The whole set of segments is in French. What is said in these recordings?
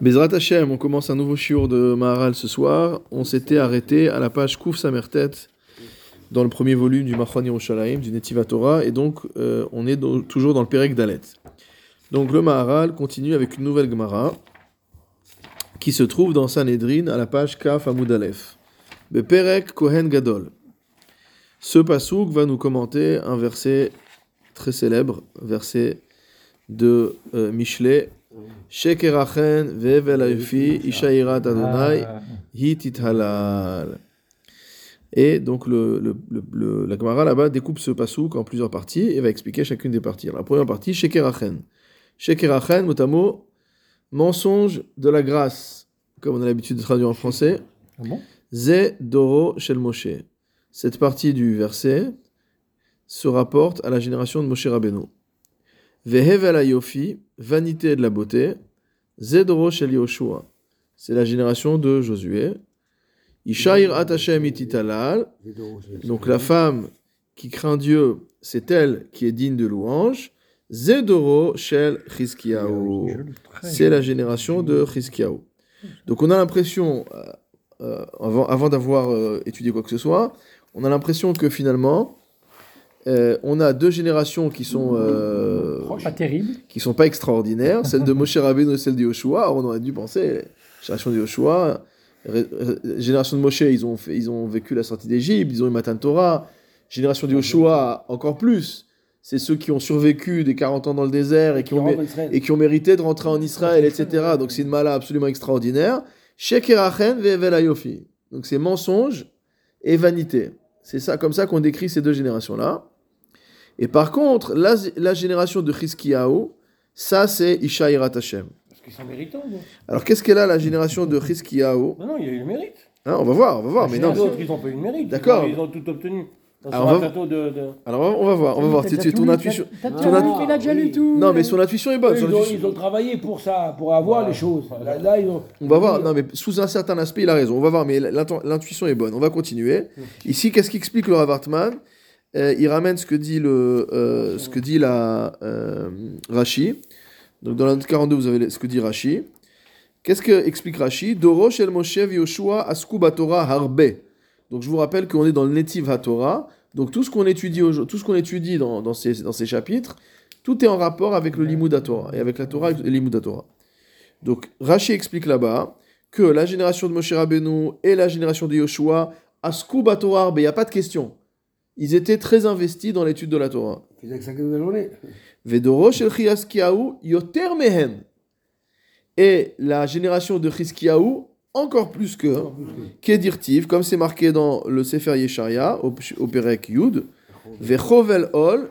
Bezrat Hashem, on commence un nouveau shiur de Maharal ce soir. On s'était arrêté à la page Kouf Samertet, dans le premier volume du Machon Yerushalayim, du Netiva Torah, et donc euh, on est toujours dans le Perek Dalet. Donc le Maharal continue avec une nouvelle Gemara, qui se trouve dans Sanhedrin à la page Kaf Amud Aleph. Beperek Kohen Gadol. Ce pasouk va nous commenter un verset très célèbre, verset de euh, Michelet, Shekerachen vevel ayufi isha irat Adonai hitit halal. Et donc le, le, le- le- la Gemara là-bas découpe ce pasouk en plusieurs parties et va expliquer chacune des parties. Alors, la première partie, Shekerachen. Shekerachen, mot à mot, mensonge de la grâce, comme on a l'habitude de traduire en français. Ah Ze Doro Shel Moshe. Cette partie du verset se rapporte à la génération de Moshe Rabbeinu. Vehevel Ayofi, vanité de la beauté. Ze Doro Shel Yoshua. C'est la génération de Josué. Ishair Atashem Ititalal. Donc la femme qui craint Dieu, c'est elle qui est digne de louange. Ze Doro Shel Chizkiyahu. C'est la génération de Chizkiyahu. Donc on a l'impression, euh, euh, avant, avant d'avoir euh, étudié quoi que ce soit, on a l'impression que finalement, euh, on a deux générations qui sont euh, Pas terrible. qui sont pas extraordinaires, celle de Moshe Rabbeinu et celle de Yoshua. On aurait dû penser, génération de Yoshua, ré- génération de Moshe, ils ont, fait, ils ont vécu la sortie d'Égypte, ils ont eu Matan Torah. Génération de Yoshua, encore plus. C'est ceux qui ont survécu des 40 ans dans le désert et qui ont, et qui ont mérité de rentrer en Israël, etc. Donc c'est une mala absolument extraordinaire. Shekerachen ve'evel ayofi. Donc c'est mensonge et vanité. C'est ça, comme ça qu'on décrit ces deux générations-là. Et par contre, la, la génération de Chizkiyahu, ça c'est Isha Irat Hashem. Parce qu'ils sont méritants. non? Alors qu'est-ce qu'elle a la génération de Chizkiyahu? Non, non, il y a eu le mérite. Hein, On va voir, on va voir. Mais Les non. autres, ils n'ont pas eu le mérite. D'accord. Ils ont tout obtenu. Alors, on va- de, de... Alors on va voir, on va voir. Tu- tu- Ton intuition. T'as ton déjà lu, il a déjà lu tout. Non, mais son intuition est bonne. Ils, ont, intuition- ils ont travaillé pour ça, pour avoir les choses. Là, là, ils ont... On va voir, non mais sous un certain aspect, il a raison. On va voir, mais l'intuition est bonne. On va continuer. Ici, qu'est-ce qu'explique le Rav Hartman Euh, Il ramène ce que dit, le, euh, ce que dit la euh, Rashi. Donc dans la note 42, vous avez ce que dit Rashi. Qu'est-ce que explique Rashi Doro shel Moshe Yoshua asku Torah harbe. Donc je vous rappelle qu'on est dans le Netiv HaTorah. Donc tout ce qu'on étudie, tout ce qu'on étudie dans, ces, chapitres, tout est en rapport avec le Limud HaTorah et avec la Torah et le Limud HaTorah. Donc Rashi explique là-bas que la génération de Moshe Rabbeinu et la génération de Yoshua, Asku Torah, il n'y a pas de question. Ils étaient très investis dans l'étude de la Torah. Vedoro shel yoter. Et la génération de Chiskiahu, encore plus que Kedirtiv, comme c'est marqué dans le Sefer Yesharia, au, au Perek Yud, Vechovel ol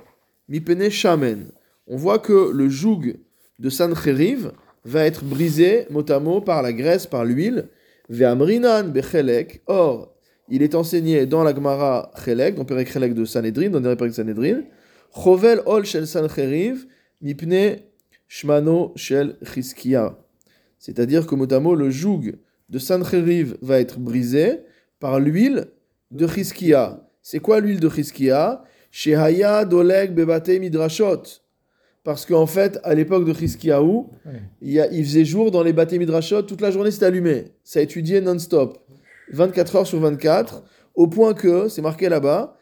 mipene shamen. On voit que le joug de Sancheriv va être brisé mot à mot par la graisse, par l'huile. Ve'amrinan bechelek. Or, il est enseigné dans la Gemara Chelek, dans Perek Chelek de Sanhedrin, dans le Perek Sanhedrin, Chovel ol shel Sancheriv mipne shmano shel Chizkiah. C'est-à-dire que mot le joug de Sancheriv va être brisé par l'huile de Chizkiah. C'est quoi l'huile de Chizkiah Shehaya doleg bebate midrashot. Parce qu'en fait, à l'époque de il, y a- il faisait jour dans les bâtés midrashot, toute la journée c'était allumé. Ça étudiait non-stop. 24 heures sur 24, au point que, c'est marqué là-bas.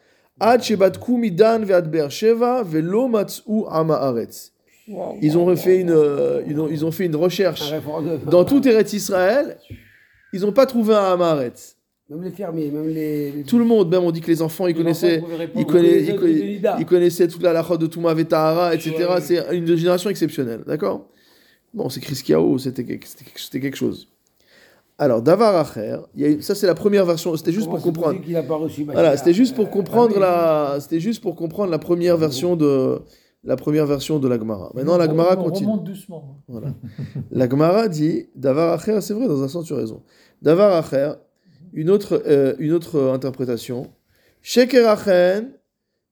Ils ont fait une, euh, ils ont, ils ont fait une recherche dans tout Eretz Israël. Ils n'ont pas trouvé un Haaretz. Même les fermiers, même les. les- Tout le monde, même on dit que les enfants, ils Les connaissaient, enfants ils connaissaient, ils connaissaient- ils connaissaient toute la lachot de Touma Vetahara, etc. Ouais, ouais. C'est une génération exceptionnelle, d'accord? Bon, c'est Chris Kiao, quelque, c'était quelque chose. Alors, Davar Acher, ça c'est la première version, c'était juste Comment pour c'est comprendre. a pas reçu Voilà, c'était juste pour comprendre ah la, c'était juste pour comprendre la première version de la première version de la Gemara. Maintenant, la Gemara on continue. remonte doucement. Voilà. La Gemara dit Davar Acher, c'est vrai, dans un sens, tu as raison. Davar Acher, une autre, euh, une autre interprétation. Sheker Achen,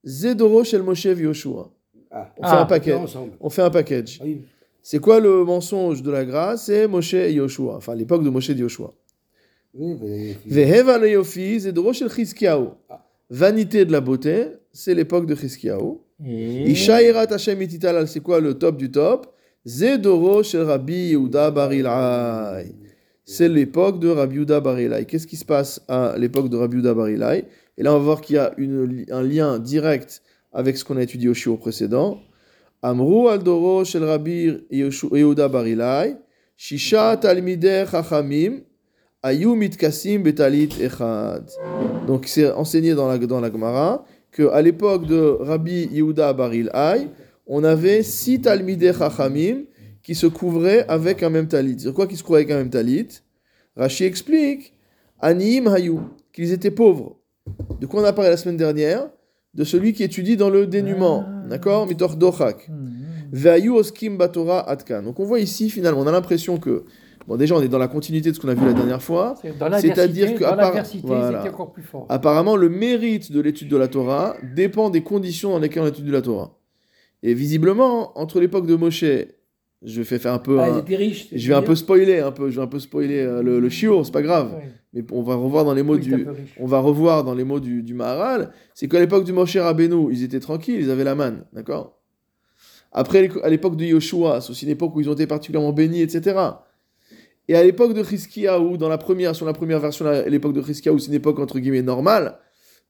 Zedoro Shel Moshe Yoshua. Ah, On fait Ah, un paquet. ensemble. On fait un package. Ah oui. C'est quoi le mensonge de la grâce? C'est Moshe et Yoshua. Enfin, l'époque de Moshe et Yoshua. Veheva le Yofi, Chizkiyahu. Vanité de la beauté, c'est l'époque de Chizkiyahu. Et... Isha Irat Hashem Ititalal, c'est quoi le top du top? Zedoro shel Rabbi Yehuda Bar Ilai. C'est l'époque de Rabbi Yehuda Bar Ilai. Qu'est-ce qui se passe à l'époque de Rabbi Yehuda Bar Ilai Et là, on va voir qu'il y a une- un lien direct avec ce qu'on a étudié au shiur précédent. Amru al Doro shel Rabbi Yehuda Bar Ilai. Shisha talmidei chachamim. Ayu mitkasim betalit echad. Donc c'est enseigné dans la, dans Gemara qu'à l'époque de Rabbi Yehuda Bar Ilai, on avait six talmidei chachamim qui se couvraient avec un même talit. C'est quoi qui se couvraient avec un même talit? Rashi explique Anim Hayu, qu'ils étaient pauvres. De quoi on a parlé la semaine dernière? De celui qui étudie dans le dénuement. D'accord? Mitor Dochak. Ve'ayu oskim batora atkan. Donc on voit ici finalement, on a l'impression que. Bon, déjà, on est dans la continuité de ce qu'on a vu la dernière fois. C'est-à-dire que voilà. Apparemment, le mérite de l'étude de la Torah dépend des conditions dans lesquelles on étudie la Torah. Et visiblement, entre l'époque de Moshe, je vais faire un peu. Ah, un- je vais un peu spoiler, un peu, je vais un peu spoiler euh, le, le shiur, c'est pas grave. Ouais. Mais on va revoir dans les mots Oui, du, on va revoir dans les mots du, du Maharal, c'est qu'à l'époque du Moshe Rabbeinu, ils étaient tranquilles, ils avaient la manne, d'accord? Après, à l'époque de Yoshua, c'est aussi une époque où ils ont été particulièrement bénis, etc. Et à l'époque de Chizkiyahu, dans la première, sur la première version, la- l'époque de Chizkiyahu, c'est une époque entre guillemets normale.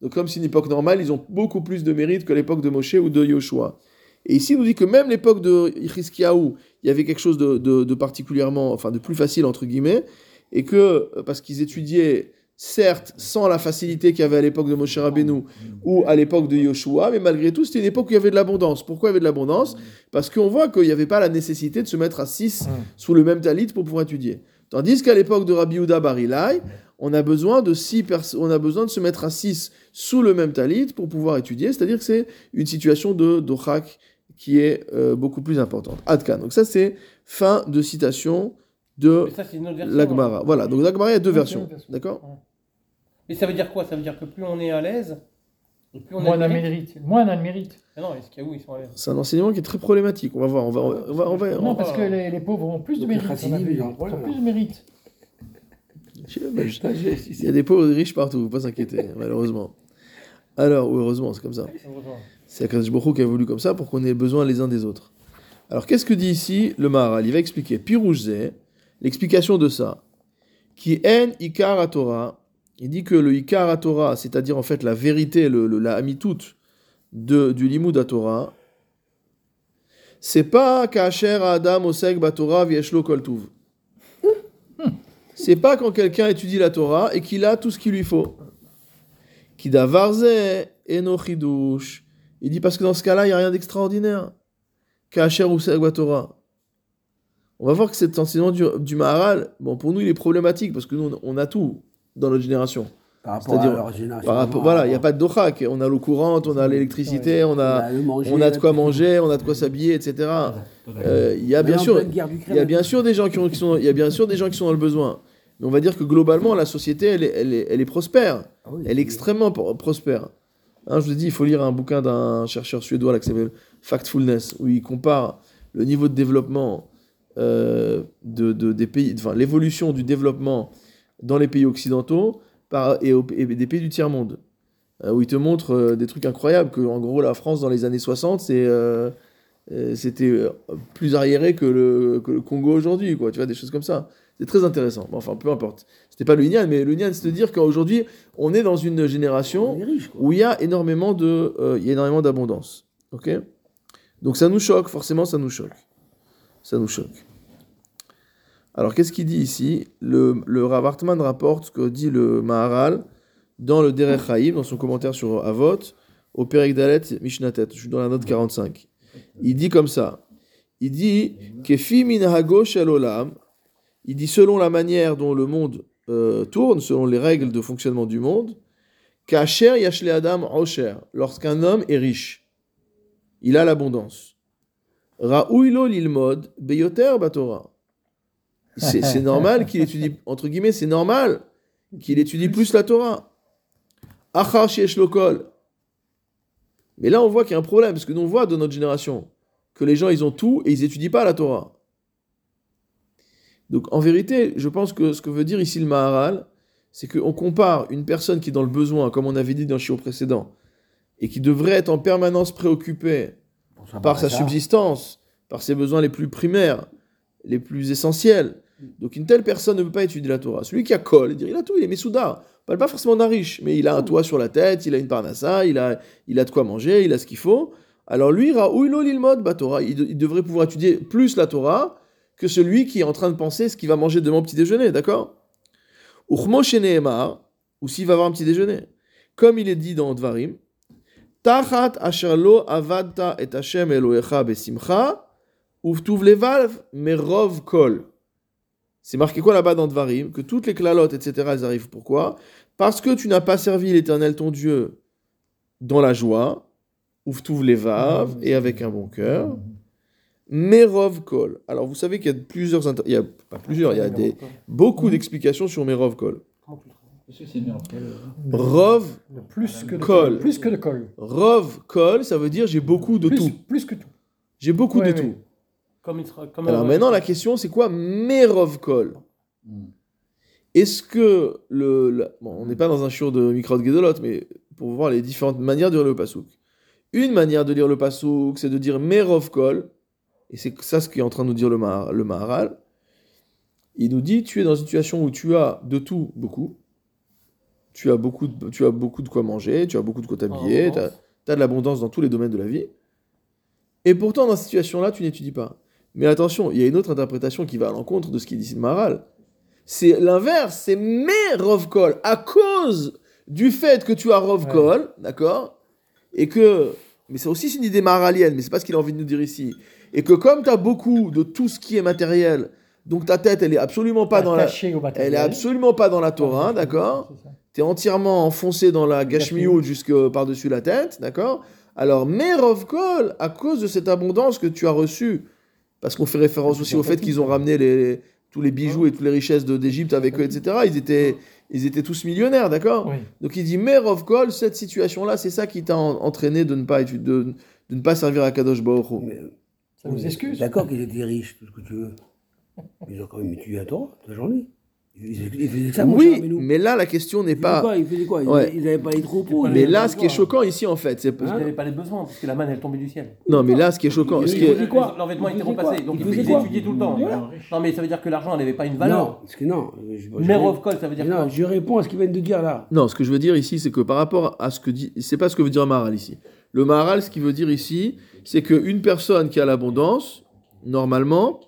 Donc comme c'est une époque normale, ils ont beaucoup plus de mérite que l'époque de Moshe ou de Yoshua. Et ici, il nous dit que même l'époque de Chizkiyahu, il y avait quelque chose de, de- de particulièrement, enfin de plus facile entre guillemets, et que euh, parce qu'ils étudiaient certes sans la facilité qu'il y avait à l'époque de Moshe Rabbeinu ou à l'époque de Yoshua, mais malgré tout, c'était une époque où il y avait de l'abondance. Pourquoi il y avait de l'abondance? Parce qu'on voit qu'il n'y avait pas la nécessité de se mettre à 6 Mm. sous le même talit pour pouvoir étudier. Tandis qu'à l'époque de Rabbi Yehuda Bar Ilai, on a besoin de six on a besoin de se mettre à 6 sous le même talit pour pouvoir étudier, c'est-à-dire que c'est une situation de dochak qui est euh, beaucoup plus importante. Adkan. Donc ça c'est fin de citation de Mais l'Agmara. hein. Voilà, donc l'Agmara il y a deux versions, d'accord Et ça veut dire quoi? Ça veut dire que plus on est à l'aise, plus on Moins on a de mérite. mérite. Moins on a de mérite. Ah non, est-ce qu'il y a où ils sont à l'aise C'est un enseignement qui est très problématique. On va voir, on va, on va, on va- on Non, va- parce que les, les pauvres ont plus de mérite. on ils ont plus de mérite. Il y a des pauvres et des riches partout, faut pas s'inquiéter, malheureusement. Alors, ou heureusement, c'est comme ça. Heureusement. C'est Hu qui a voulu comme ça pour qu'on ait besoin les uns des autres. Alors, qu'est-ce que dit ici le Maharal? Il va expliquer. Piroujze, l'explication de ça. Qui en Ikar Torah. Il dit que le Ikar Torah, c'est-à-dire en fait la vérité, le, la Amitout de, du Limud à Torah, c'est pas Kacher Adam Osek Batorah Vieshlo Kol Tuv. C'est pas quand quelqu'un étudie la Torah et qu'il a tout ce qu'il lui faut. Kidavarze eno chidush. Il dit parce que dans ce cas-là, il n'y a rien d'extraordinaire. Kacher ou Torah. On va voir que cet enseignement du, du Maharal, bon, pour nous, il est problématique parce que nous, on on a tout dans notre génération. Par rapport à C'est-à-dire, leur génération. Par rapport- voilà, il n'y a pas de dochak. On a l'eau courante, on a l'électricité, on a, on a de quoi manger, on a de quoi s'habiller, etc. Euh, Il y a bien sûr, il y a bien sûr des gens qui, ont- qui sont, il y a bien sûr des gens qui sont dans le besoin. Mais on va dire que globalement, la société, elle est, elle est, elle est prospère. Elle est extrêmement pro- prospère. Hein, je vous ai dit, il faut lire un bouquin d'un chercheur suédois là, qui s'appelle Factfulness, où il compare le niveau de développement euh, de, de- des pays, enfin l'évolution du développement dans les pays occidentaux et, des pays du tiers-monde. Euh, où il te montre euh, des trucs incroyables, que en gros la France dans les années 60, c'est, euh, euh, c'était plus arriéré que le, que le Congo aujourd'hui, quoi. Tu vois, des choses comme ça. C'est très intéressant. Enfin, peu importe. C'était pas le mais le c'est de dire qu'aujourd'hui, on est dans une génération où il y a énormément de, euh, il y a énormément d'abondance. Ok? Donc ça nous choque, forcément, ça nous choque. Ça nous choque. Alors qu'est-ce qu'il dit ici? Le, le Rav Hartman rapporte ce que dit le Maharal dans le Derech Haïm, dans son commentaire sur Avot, au Perek Dalet Mishnatet. Je suis dans la note 45. Il dit comme ça. Il dit Kefi shel olam. Il dit selon la manière dont le monde euh, tourne, selon les règles de fonctionnement du monde, Kacher yashle adam osher. Lorsqu'un homme est riche, il a l'abondance. Ra'uilo lilmod beyoter batora. C'est normal qu'il étudie, entre guillemets, c'est normal qu'il étudie plus la Torah. Achar sheyesh lo kol. Mais là, on voit qu'il y a un problème, parce que nous, on voit de notre génération que les gens, ils ont tout et ils étudient pas la Torah. Donc, en vérité, je pense que ce que veut dire ici le Maharal, c'est qu'on compare une personne qui est dans le besoin, comme on avait dit dans le chiot précédent, et qui devrait être en permanence préoccupée par sa subsistance, par ses besoins les plus primaires, les plus essentiels. Donc une telle personne ne peut pas étudier la Torah. Celui qui a kol, il, dit, il a tout, il est Messouda. On parle pas forcément d'un riche, mais il a un toit sur la tête, il a une parnassa, il a, il a de quoi manger, il a ce qu'il faut. Alors lui, Raouilo l'ilmod, bah Torah, il devrait pouvoir étudier plus la Torah que celui qui est en train de penser ce qu'il va manger demain au petit déjeuner, d'accord? Uchmo ou s'il va avoir un petit déjeuner. Comme il est dit dans Dvarim, Tachat asher lo avadta et Hashem Elohecha besimcha, uvtuv levav merov kol. C'est marqué quoi là-bas dans Dvarim? Que toutes les clalotes, etc., elles arrivent. Pourquoi? Parce que tu n'as pas servi l'Éternel ton Dieu dans la joie, uvtuv levav, et avec un bon cœur. Merov kol. Alors vous savez qu'il y a plusieurs, inter- il y a pas plusieurs, il y a des, beaucoup d'explications sur Merov kol. Le meilleur. Rov, Le plus que de Col. Plus que de col. rov kol, ça veut dire j'ai beaucoup de plus, tout. Plus que tout. J'ai beaucoup Ouais, de tout. Comme il sera. Comme Alors maintenant, la question, c'est quoi Merov Kol Est-ce que le. le- bon, on n'est pas dans un shiur de Mikrot Gedolot, mais pour voir les différentes manières de lire le Pasouk. Une manière de lire le Pasouk, c'est de dire Merov Kol, et c'est ça ce qu'est en train de nous dire le, Mahar- le Maharal. Il nous dit tu es dans une situation où tu as de tout beaucoup. Tu as beaucoup de, tu as beaucoup de quoi manger, tu as beaucoup de quoi t'habiller, tu as, de l'abondance dans tous les domaines de la vie. Et pourtant, dans cette situation-là, tu n'étudies pas. Mais attention, il y a une autre interprétation qui va à l'encontre de ce qu'il dit le Maharal. C'est l'inverse, c'est mais Rovkol, à cause du fait que tu as Rovkol, d'accord Et que. Mais c'est aussi une idée maharalienne, mais c'est pas ce qu'il a envie de nous dire ici. Et que comme tu as beaucoup de tout ce qui est matériel, donc ta tête, elle est absolument pas dans la. Elle est absolument pas dans la Torah, d'accord tu es entièrement enfoncé dans la gashmiout jusque par-dessus la tête, d'accord Alors, Merov Kol, à cause de cette abondance que tu as reçue, parce qu'on fait référence aussi au fait qu'ils ont ramené les, tous les bijoux et toutes les richesses d'Égypte avec eux, etc. Ils étaient, ils étaient tous millionnaires, d'accord Oui. Donc il dit Merov Kol, cette situation-là, c'est ça qui t'a en- entraîné de ne pas, de, de ne pas servir à Kadosh Baruch Hu. Mais- Ça nous mais excuse. D'accord qu'ils étaient riches, tout ce que tu veux. Mais ils ont quand même étudié la Torah toute la journée. Ils, ils- ils faisaient ça, cher Oui, mais là, la question n'est Ils pas. quoi? Ils faisaient quoi? Ils Ouais. avaient- Ils n'avaient pas les troupeaux. ils Mais là, ce qui est choquant ici, en fait, c'est. Ils Hein n'avaient pas les besoins, parce que la manne, elle tombait du ciel. Non, mais là, ce qui est choquant. Mais Ce ils qui est- quoi? Leurs vêtements Ils étaient faisaient repassés, quoi? Donc Ils ils, ils étudiaient tout le temps. Voilà. Non, mais ça veut dire que l'argent n'avait pas une Non, valeur. parce que non. Kol, ça veut dire non, je réponds à ce qu'ils viennent de dire là. Non, ce que je veux dire ici, c'est que par rapport à ce que dit, c'est pas ce que veut dire Maharal ici. Le Maharal, ce qu'il veut dire ici, c'est qu'une personne qui a l'abondance, normalement,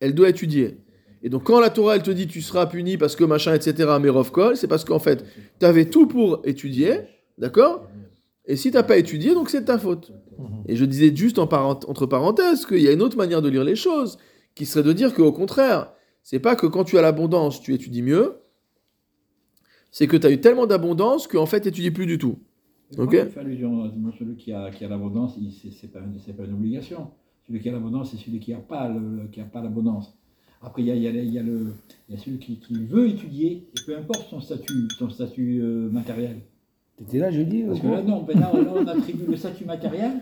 elle doit étudier. Et donc, quand la Torah, elle te dit tu seras puni parce que machin, etc., Merov Kol, c'est parce qu'en fait, tu avais tout pour étudier, d'accord? Et si t'as pas étudié, donc c'est de ta faute. Et je disais juste en parent- entre parenthèses qu'il y a une autre manière de lire les choses, qui serait de dire qu'au contraire, c'est pas que quand tu as l'abondance, tu étudies mieux, c'est que tu as eu tellement d'abondance qu'en fait, tu n'étudies plus du tout. Ok? Il fait allusion celui qui a, qui a l'abondance, c'est c'est pas, une- c'est pas une obligation. Celui qui a l'abondance, c'est celui qui n'a pas l'abondance. Après, il y a, y a- y a le, il y a celui qui, qui veut étudier, et peu importe son statut, son statut euh, matériel. T'étais là jeudi Parce au que là, non, ben là, là, on attribue le statut matériel.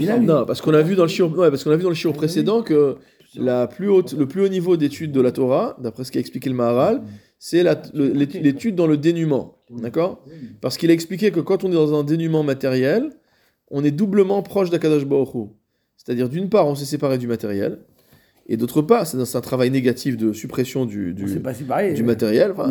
Là, Non, parce qu'on a vu dans le shiur, ouais, parce qu'on a vu dans le shiur précédent que la plus haute, le plus haut niveau d'étude de la Torah, d'après ce qu'a expliqué le Maharal, c'est la- le- l'étude dans le dénuement. D'accord. Parce qu'il a expliqué que quand on est dans un dénuement matériel, on est doublement proche d'Akadosh Baruch. C'est-à-dire, d'une part, on s'est séparé du matériel, et d'autre part, c'est un travail négatif de suppression du, du, C'est pas séparé. du matériel. Enfin,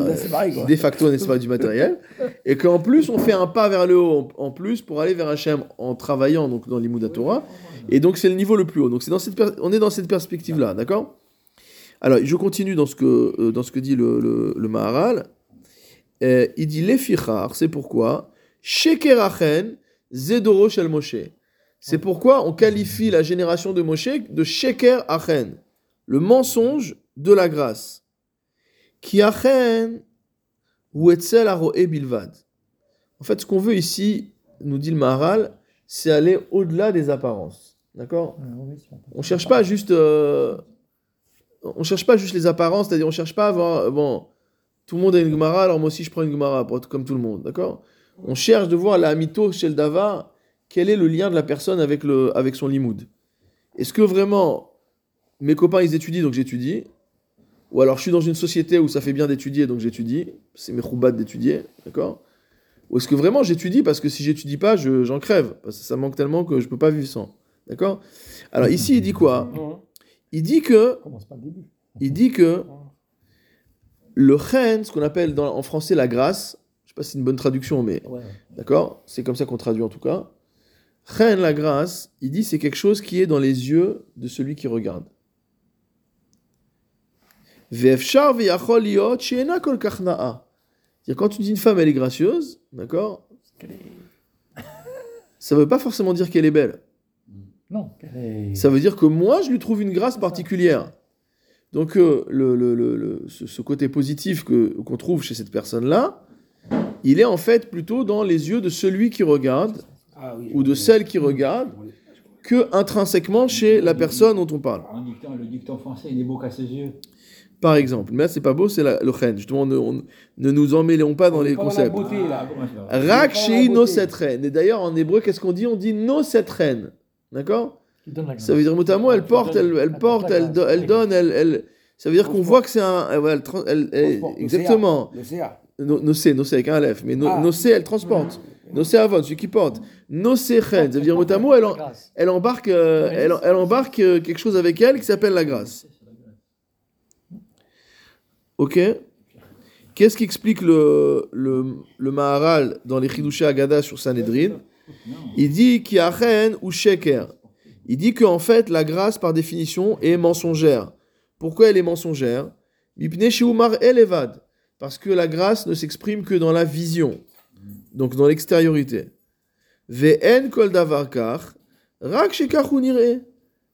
de facto, on est séparé du matériel. Et qu'en plus, on fait un pas vers le haut, en plus, pour aller vers Hachem en travaillant donc, dans l'Imoud Torah. Et donc, c'est le niveau le plus haut. Donc, c'est dans cette on est dans cette perspective-là, d'accord? Alors, je continue dans ce que, euh, dans ce que dit le, le, le Maharal. Euh, il dit Lefichar, c'est pourquoi? Shekerachen Zedoro Shel Moshe. C'est pourquoi on qualifie la génération de Moshe de Sheker Achen, le mensonge de la grâce. Qui Achen ou Etzel Aroe Bilvad. En fait, ce qu'on veut ici, nous dit le Maharal, c'est aller au-delà des apparences. D'accord? On cherche pas juste euh, on cherche pas juste les apparences c'est-à-dire on cherche pas à avoir euh, bon tout le monde a une Gemara alors moi aussi je prends une Gemara pour être comme tout le monde d'accord? On cherche de voir la mytho chez le Dava quel est le lien de la personne avec le avec son limoud? Est-ce que vraiment mes copains ils étudient donc j'étudie? Ou alors je suis dans une société où ça fait bien d'étudier donc j'étudie. C'est mes roubates d'étudier d'accord? Ou est-ce que vraiment j'étudie parce que si j'étudie pas je- j'en crève? Parce que ça manque tellement que je peux pas vivre sans D'accord? Alors ici, il dit quoi? Il dit que, il dit que le chen, ce qu'on appelle dans- en français la grâce, je sais pas si c'est une bonne traduction, mais Ouais. d'accord, c'est comme ça qu'on traduit en tout cas. Chen, la grâce, il dit c'est quelque chose qui est dans les yeux de celui qui regarde. C'est-à-dire, quand tu dis une femme elle est gracieuse, d'accord, ça veut pas forcément dire qu'elle est belle. Non. est- Ça veut dire que moi, je lui trouve une grâce particulière. Donc, euh, le, le- le- le- ce, ce côté positif que, qu'on trouve chez cette personne-là, il est en fait plutôt dans les yeux de celui qui regarde Ah oui, ou de celle qui regarde que intrinsèquement chez la personne dont on parle. En dictant, le dicton français, il est beau qu'à ses yeux. Par exemple. Mais là, c'est pas beau, c'est la- le chen. Justement, ne, on- ne nous emmêlons pas dans les concepts. Rak no beauté. setren. Et d'ailleurs, en hébreu, qu'est-ce qu'on dit? On dit no. D'accord? Donne la grâce. Ça veut dire mot à mot, elle porte, elle, elle porte, elle, do- elle donne, elle, elle- Ça veut dire qu'on voit que c'est un. Elle, exactement. Le CA. No- Nocé, nocé avec un Aleph. Mais no, Ah. nocé, elle transporte. Nocé avon, celui qui porte. Nocé chen. Ça veut dire mot à mot, elle, en- Grâce. elle embarque, euh, elle, elle embarque euh, quelque chose avec elle qui s'appelle la grâce. Ok Qu'est-ce qui explique le, le, le Maharal dans les Chidushé Agada sur Sanhedrin? Il dit qu'il y a chen ou sheker. Il dit qu'en fait, la grâce, par définition, est mensongère. Pourquoi elle est mensongère? Parce que la grâce ne s'exprime que dans la vision, donc dans l'extériorité. Ve'en kol davar kach, rak.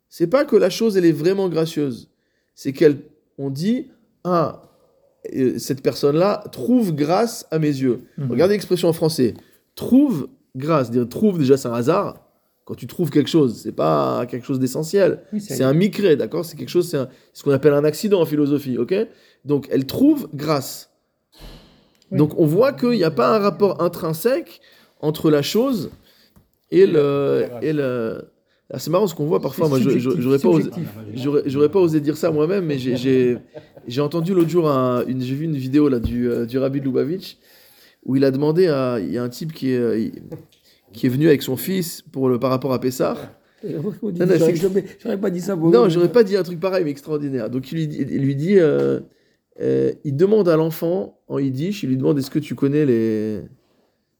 C'est pas que la chose, elle est vraiment gracieuse. C'est qu'elle, on dit, ah, cette personne-là trouve grâce à mes yeux. Mhm. Regardez l'expression en français. Trouve grâce. Dire trouve, déjà, c'est un hasard. Quand tu trouves quelque chose, c'est pas quelque chose d'essentiel. Oui, C'est un micré, d'accord? C'est quelque chose, c'est ce qu'on appelle un accident en philosophie, ok? Donc, elle trouve grâce. Oui. Donc, on voit qu'il n'y a pas un rapport intrinsèque entre la chose et le. Et le... Ah, c'est marrant ce qu'on voit parfois. Moi, j'aurais pas, osé, pas osé dire ça moi-même, mais j'ai, entendu l'autre jour, un- une, j'ai vu une vidéo là du, euh, du Rabbi de Lubavitch où il a demandé à. Il y a un type qui est, euh, qui est venu avec son fils pour le, par rapport à Pessah. non, J'aurais pas dit ça. pour Non, j'aurais pas dit un truc pareil, mais extraordinaire. Donc il lui dit, il, lui dit euh, euh, il demande à l'enfant en yiddish, il lui demande est-ce que tu connais les,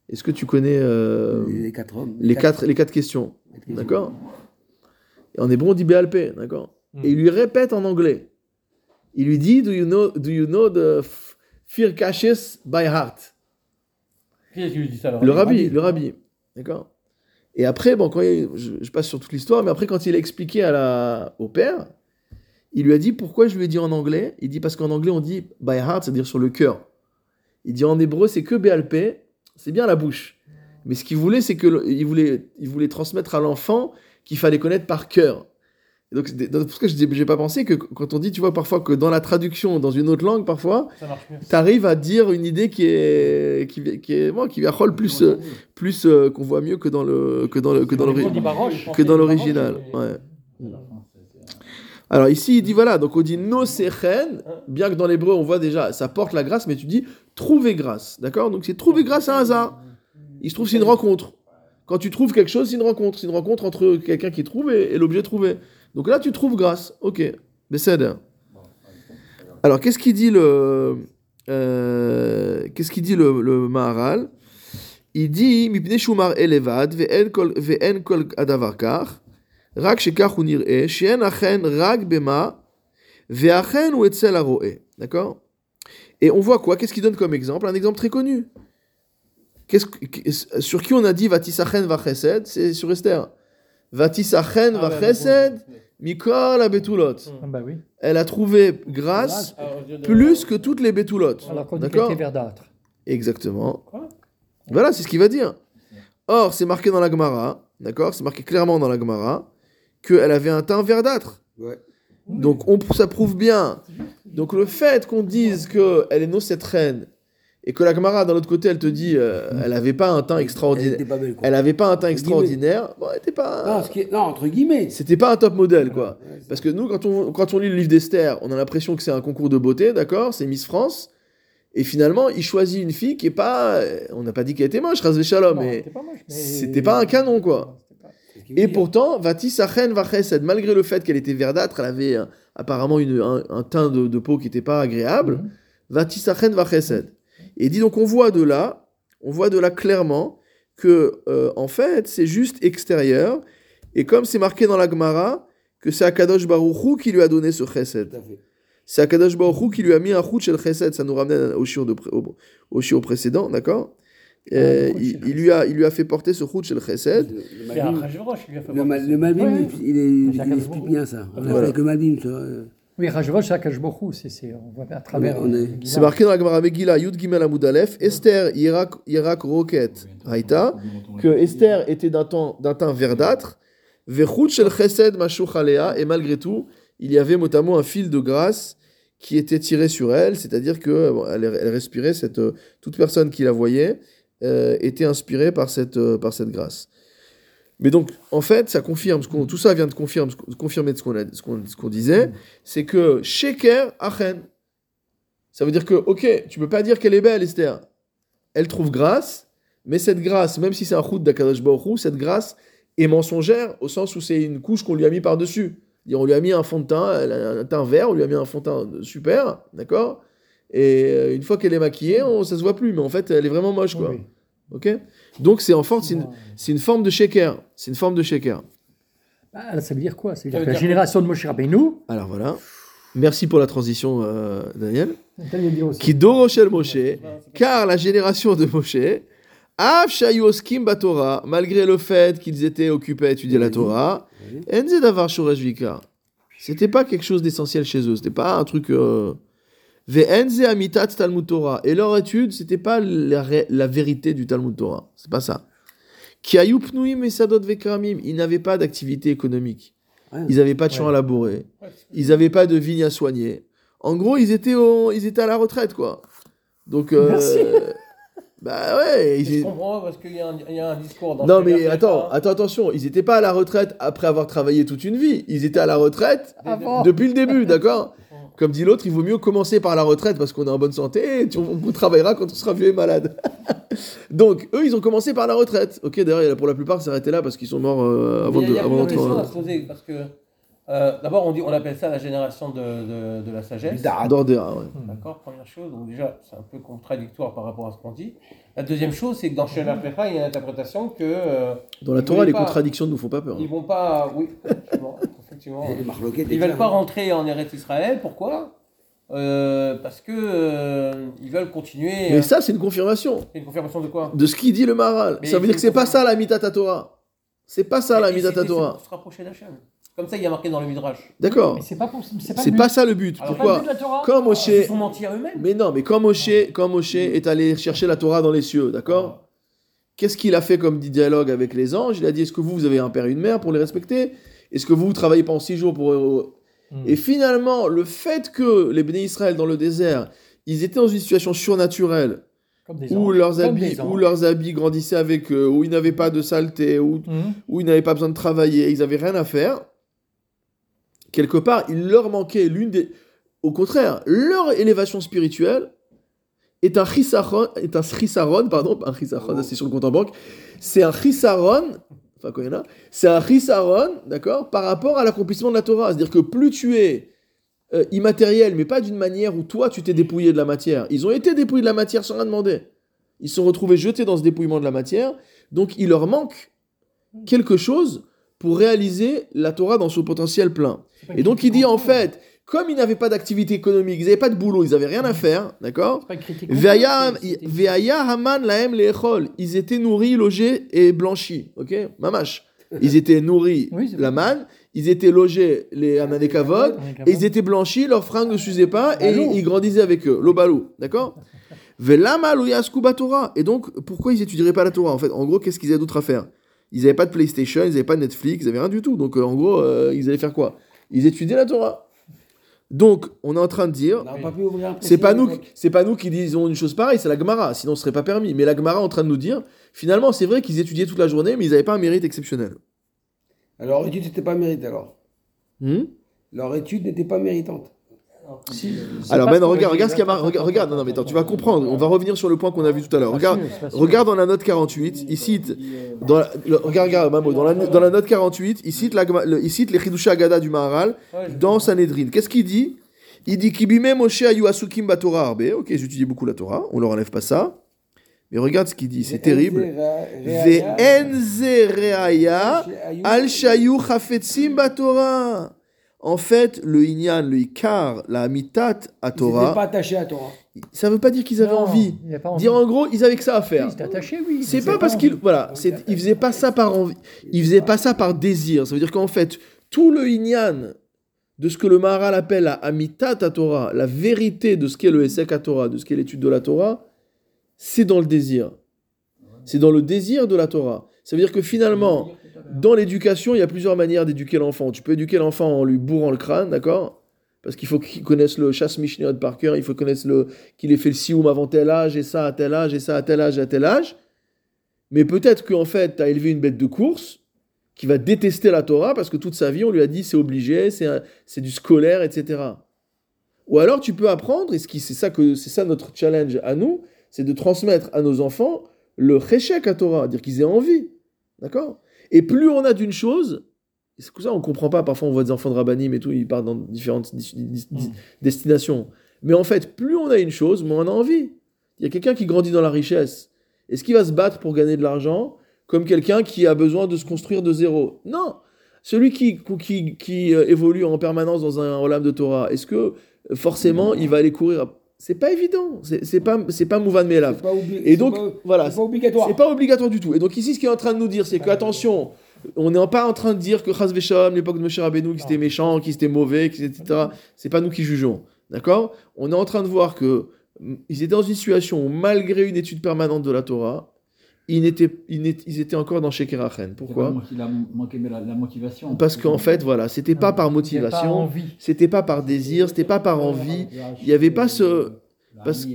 est-ce que tu connais euh, Les quatre hommes. les quatre, les quatre questions, d'accord? Et en hébreu on dit BLP, d'accord? Et il lui répète en anglais. Il lui dit do you know, do you know the fear caches by heart? Qui est-ce qui lui dit ça alors le rabbi, le rabbi. D'accord? Et après, bon, quand il- je, je passe sur toute l'histoire, mais après, quand il a expliqué à la, au père, il lui a dit pourquoi je lui ai dit en anglais? Il dit parce qu'en anglais, on dit by heart, c'est-à-dire sur le cœur. Il dit en hébreu, c'est que BLP, c'est bien la bouche. Mais ce qu'il voulait, c'est que le- il voulait, il voulait transmettre à l'enfant qu'il fallait connaître par cœur. Et donc, c'est pour ça que je n'ai pas pensé que quand on dit, tu vois, parfois que dans la traduction, dans une autre langue, parfois, tu arrives à dire une idée qui est qui, qui est bon, qui vient plus euh, plus euh, qu'on voit mieux que dans le que dans le que dans Baroche. que dans l'original. Ouais. Alors ici il dit voilà donc on dit no sechen bien que dans l'hébreu on voit déjà ça porte la grâce mais tu dis trouver grâce d'accord? Donc c'est trouver grâce à un hasard. Il se trouve c'est une rencontre. Quand tu trouves quelque chose c'est une rencontre. C'est une rencontre entre quelqu'un qui trouve et, et l'objet trouvé. Donc là tu trouves grâce. Ok. C'est alors, qu'est-ce qu'il dit le, euh, qu'est-ce qu'il dit le, Maharal? Il dit elevad ve'en kol ve'en D'accord? Et on voit quoi? Qu'est-ce qu'il donne comme exemple? Un exemple très connu. Qu'est-ce que- sur qui on a dit vatisachen vachesed C'est sur Esther. Vatisachen Ah, ouais, vachesed mikol abetulot. Ah bah oui. Elle a trouvé grâce plus que toutes les bétoulottes. Alors qu'on dit qu'elle D'accord était verdâtre. Exactement. Quoi? Voilà, c'est ce qu'il va dire. Or, c'est marqué dans la Gemara, d'accord? C'est marqué clairement dans la Gemara qu'elle avait un teint verdâtre. Ouais. Donc, on, ça prouve bien. Donc, le fait qu'on dise qu'elle est cette reine et que la Gemara, d'un autre côté, elle te dit euh, elle avait pas un teint Elle extraordinaire. était pas belle, quoi. Elle avait pas un teint extraordinaire. Bon, elle était Non, pas. ce qui est- non, entre guillemets. C'était pas un top modèle, quoi. Ouais, Parce que nous, quand on, quand on lit le livre d'Esther, on a l'impression que c'est un concours de beauté, d'accord C'est Miss France. Et finalement, il choisit une fille qui est pas. On n'a pas dit qu'elle était moche, Razvé Shalom, Non, pas mais- c'était pas un canon, quoi. Et pourtant, Vatisachen Vachesed, malgré le fait qu'elle était verdâtre, elle avait euh, apparemment une- un, un teint de, de peau qui n'était pas agréable, Mhm. Vatisachen Vachesed. Et dit donc, on voit de là, on voit de là clairement que, euh, en fait, c'est juste extérieur. Et comme c'est marqué dans la Gemara, que c'est Akadosh Baruch Hu qui lui a donné ce chesed. C'est Akadosh Baruch Hu qui lui a mis un chut shel chesed. Ça nous ramène au shiur, de pré- au, au shiur précédent, d'accord? Euh, le il, lui a, il lui a fait porter ce chut shel chesed. Le- le Malbim- il Le, le il, il, explique bien ça. On Voilà. fait que Malbim, tu vois. Oui, Rajvosh, c'est Akashbohu, c'est, c'est, on voit à travers. Euh, C'est marqué dans la Gemara Megillah, Yud Gimel Amud Aleph, Esther Irak, Irak Roket Haïta, que Esther était d'un teint verdâtre, Vechut Shel Chesed Mashuch Alea, et malgré tout, il y avait notamment un fil de grâce qui était tiré sur elle, c'est-à-dire que bon, elle, elle respirait, cette, euh, toute personne qui la voyait euh, était inspirée par cette, euh, par cette grâce. Mais donc, en fait, ça confirme, tout ça vient de confirmer, de ce qu'on disait, c'est que Sheker Achen, ça veut dire que, ok, tu peux pas dire qu'elle est belle, Esther. Elle trouve grâce, mais cette grâce, même si c'est un route d'Akadosh cette grâce est mensongère au sens où c'est une couche qu'on lui a mis par-dessus. On lui a mis un fond de teint, un teint vert, on lui a mis un fond de teint super, d'accord? Et euh, une fois qu'elle est maquillée, on, ça se voit plus, mais en fait, elle est vraiment moche, quoi. Oui. Ok? Donc c'est en forme, c'est une, forme de shaker. C'est une forme de shaker. Ah, ça veut dire quoi? Ça veut Ça dire veut que la génération de Moshe Rabbeinu, Alors voilà. Merci pour la transition, euh, Daniel. Qui Doroshel Moshe, car la génération de Moshe, Av shayu oskim batorah, malgré le fait qu'ils étaient occupés à étudier la. Torah, Oui. enze davar shoresh vika. C'était pas quelque chose d'essentiel chez eux, c'était pas un truc. Euh... Ve'enze amitat Talmud Torah. Et leur étude, c'était pas la, vérité du Talmud Torah. C'est pas ça. Ki hayu pnuim esadot vekramim. Ils n'avaient pas d'activité économique. Ils n'avaient pas de champs à labourer. Ils n'avaient pas de vignes à soigner. En gros, ils étaient, au- ils étaient à la retraite, quoi. Donc, euh, Merci. bah ouais. Et ils- Je comprends parce qu'il y, a un- il y a un discours dans Non, ce mais attends, attends, attention. Ils n'étaient pas à la retraite après avoir travaillé toute une vie. Ils étaient à la retraite Avant. depuis le début, d'accord? Comme dit l'autre, il vaut mieux commencer par la retraite parce qu'on est en bonne santé et on travaillera quand on sera vieux et malade. Donc, eux, ils ont commencé par la retraite. Ok, d'ailleurs, pour la plupart, ça s'arrêtait là parce qu'ils sont morts euh, avant il y a, de. y a avant parce que euh, d'abord on dit on appelle ça la génération de, de, de la sagesse. Ouais. D'accord, première chose. Donc déjà c'est un peu contradictoire par rapport à ce qu'on dit. La deuxième chose c'est que dans Aflecha, il y a une interprétation que euh, Dans la Torah, les pas- contradictions ne nous font pas peur. ils vont pas, oui, effectivement, Ils veulent etc. pas rentrer en Eretz Israël. Pourquoi? Euh, Parce que euh, ils veulent continuer. Mais ça, c'est une confirmation c'est une confirmation de quoi? De ce qu'il dit le. Mais ça veut dire que c'est pas ça la Mitat Torah. C'est pas ça la Mais Mitat c'était Torah. se rapprocher d'Hachem. Comme ça, il y a marqué dans le Midrash. D'accord. Mais c'est pas, pour, c'est pas, C'est le pas but. ça le but. Alors, pas le Pourquoi but de la Torah. Quand Moshe. eux-mêmes. Mais non, mais quand Moshe, quand Moshe est allé chercher la Torah dans les cieux, d'accord Qu'est-ce qu'il a fait comme dialogue avec les anges? Il a dit est-ce que vous, vous avez un père et une mère pour les respecter? Est-ce que vous, vous travaillez pendant six jours pour. Mm. Et finalement, le fait que les bénis Israël dans le désert, ils étaient dans une situation surnaturelle, où leurs, habits, où leurs habits grandissaient avec eux, où ils n'avaient pas de saleté, où, Mhm. où ils n'avaient pas besoin de travailler, ils n'avaient rien à faire. Quelque part, il leur manquait l'une des. Au contraire, leur élévation spirituelle est un chisaron, est un chisaron, pardon, un chisaron, c'est sur le compte en banque. C'est un chisaron, enfin, quand il y en a, c'est un chisaron, d'accord, par rapport à l'accomplissement de la Torah. C'est-à-dire que plus tu es euh, immatériel, mais pas d'une manière où toi, tu t'es dépouillé de la matière. Ils ont été dépouillés de la matière sans rien demander. Ils se sont retrouvés jetés dans ce dépouillement de la matière. Donc, il leur manque quelque chose pour réaliser la Torah dans son potentiel plein. Et donc, il dit en fait, comme ils n'avaient pas d'activité économique, ils n'avaient pas de boulot, ils n'avaient rien à faire, d'accord. Ils étaient nourris, logés et blanchis. Ok Mamash. Ils étaient nourris, Oui, la manne. Ils étaient logés, les Amanekavod. Et ils étaient blanchis, leurs fringues ne s'usaient pas et ils grandissaient avec eux. L'obalou. D'accord Velama Torah. Et donc, pourquoi ils étudieraient pas la Torah En fait, en gros, qu'est-ce qu'ils avaient d'autre à faire? Ils n'avaient pas de PlayStation, ils n'avaient pas de Netflix, ils n'avaient rien du tout. Donc, euh, en gros, euh, ils allaient faire quoi? Ils étudiaient la Torah. Donc, on est en train de dire. C'est pas nous, c'est pas nous qui disons une chose pareille, c'est la Gemara. Sinon, ce serait pas permis. Mais la Gemara est en train de nous dire, finalement, c'est vrai qu'ils étudiaient toute la journée, mais ils n'avaient pas un mérite exceptionnel. Alors, leur étude n'était pas méritée alors. Hmm? Leur étude n'était pas méritante. Si, Alors maintenant, regarde, regarde ce qu'il y a regarde, regarde, non, non, mais attends, tu vas comprendre. On va revenir sur le point qu'on a vu tout à l'heure. Regarde, regarde dans la note 48, il cite, dans la, le- regarde, regarde, Mamo, dans la, dans la note 48, il cite, la, le- il cite les Chidushé Agada du Maharal dans Sanhedrin. Qu'est-ce qu'il dit? Il dit Kibime Moshe Ayu Asukim Batorah Arbe. Ok, j'étudie beaucoup la Torah, on leur enlève pas ça. Mais regarde ce qu'il dit, c'est terrible. Ve'enze reaya al shayu chafetzim batorah. En fait, le inyan, le ikar, la amitat à Ils n'étaient Torah, pas attachés à Torah. ça veut pas dire qu'ils avaient Non, envie. pas. Dire en gros, ils avaient que ça à Oui, faire. s'est attaché, oui. C'est pas parce qu'ils voilà, c'est ils faisaient pas ça par envie, ils faisaient pas ça par désir. Ça veut dire qu'en fait, tout le inyan de ce que le Maharal appelle la amitat à Torah, la vérité de ce qu'est le Esek à Torah, de ce qu'est l'étude de la Torah, c'est dans le désir. C'est dans le désir de la Torah. Ça veut dire que finalement, dans l'éducation, il y a plusieurs manières d'éduquer l'enfant. Tu peux éduquer l'enfant en lui bourrant le crâne, d'accord? Parce qu'il faut qu'il connaisse le chasse Mishnayot par cœur, il faut connaître le qu'il ait fait le sioum avant tel âge, et ça à tel âge, et ça à tel âge, à tel âge. Mais peut-être qu'en fait, tu as élevé une bête de course qui va détester la Torah parce que toute sa vie, on lui a dit c'est obligé, c'est du scolaire, etc. Ou alors tu peux apprendre, et c'est ça, ça notre challenge à nous, c'est de transmettre à nos enfants le cheshek à Torah, dire qu'ils aient envie. D'accord? Et plus on a d'une chose, c'est pour ça qu'on comprend pas, parfois on voit des enfants de rabbinim et tout, ils partent dans différentes dis- dis- dis- destination. Mais en fait, plus on a une chose, moins on a envie. Il y a quelqu'un qui grandit dans la richesse. Est-ce qu'il va se battre pour gagner de l'argent comme quelqu'un qui a besoin de se construire de zéro? Non. Celui qui, qui, qui euh, évolue en permanence dans un olam de Torah, est-ce que euh, forcément il va aller courir C'est pas évident. C'est pas, c'est pas Mouvan obli- Et donc, pas- voilà. c'est pas obligatoire. C'est pas obligatoire du tout. Et donc ici, ce qu'il est en train de nous dire, c'est que attention, on n'est pas en train de dire que Chaz l'époque de Moshe Rabbeinu, qui c'était méchant, qui c'était mauvais, qui- etc. C'est pas nous qui jugeons. D'accord? On est en train de voir que mm, ils étaient dans une situation où, malgré une étude permanente de la Torah, ils, n'étaient, ils, étaient encore dans Shekerachen. Pourquoi? la, la motivation. Parce qu'en fait, voilà, c'était pas par motivation, envie. c'était pas par désir, c'était pas par envie. Il y avait pas ce- parce-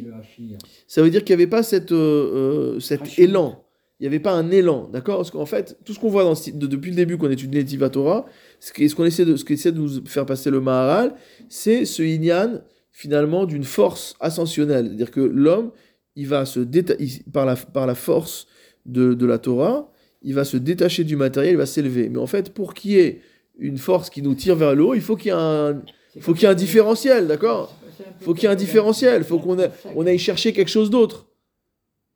Ça veut dire qu'il n'y avait pas cette, euh, euh, cet élan. Il n'y avait pas un élan, d'accord? Parce qu'en fait, tout ce qu'on voit dans ce- de- depuis le début qu'on étudie Netiva Torah, ce qu'on essaie de, ce qu'essaie de nous faire passer le Maharal, c'est ce inyan finalement d'une force ascensionnelle. C'est-à-dire que l'homme, il va se déta- il- par, la, par la force de, de la Torah, il va se détacher du matériel, il va s'élever. Mais en fait, pour qu'il y ait une force qui nous tire vers le haut, il faut qu'il y ait un, faut qu'il y ait un différentiel, d'accord faut qu'il y ait un différentiel, faut qu'on a- on aille chercher quelque chose d'autre.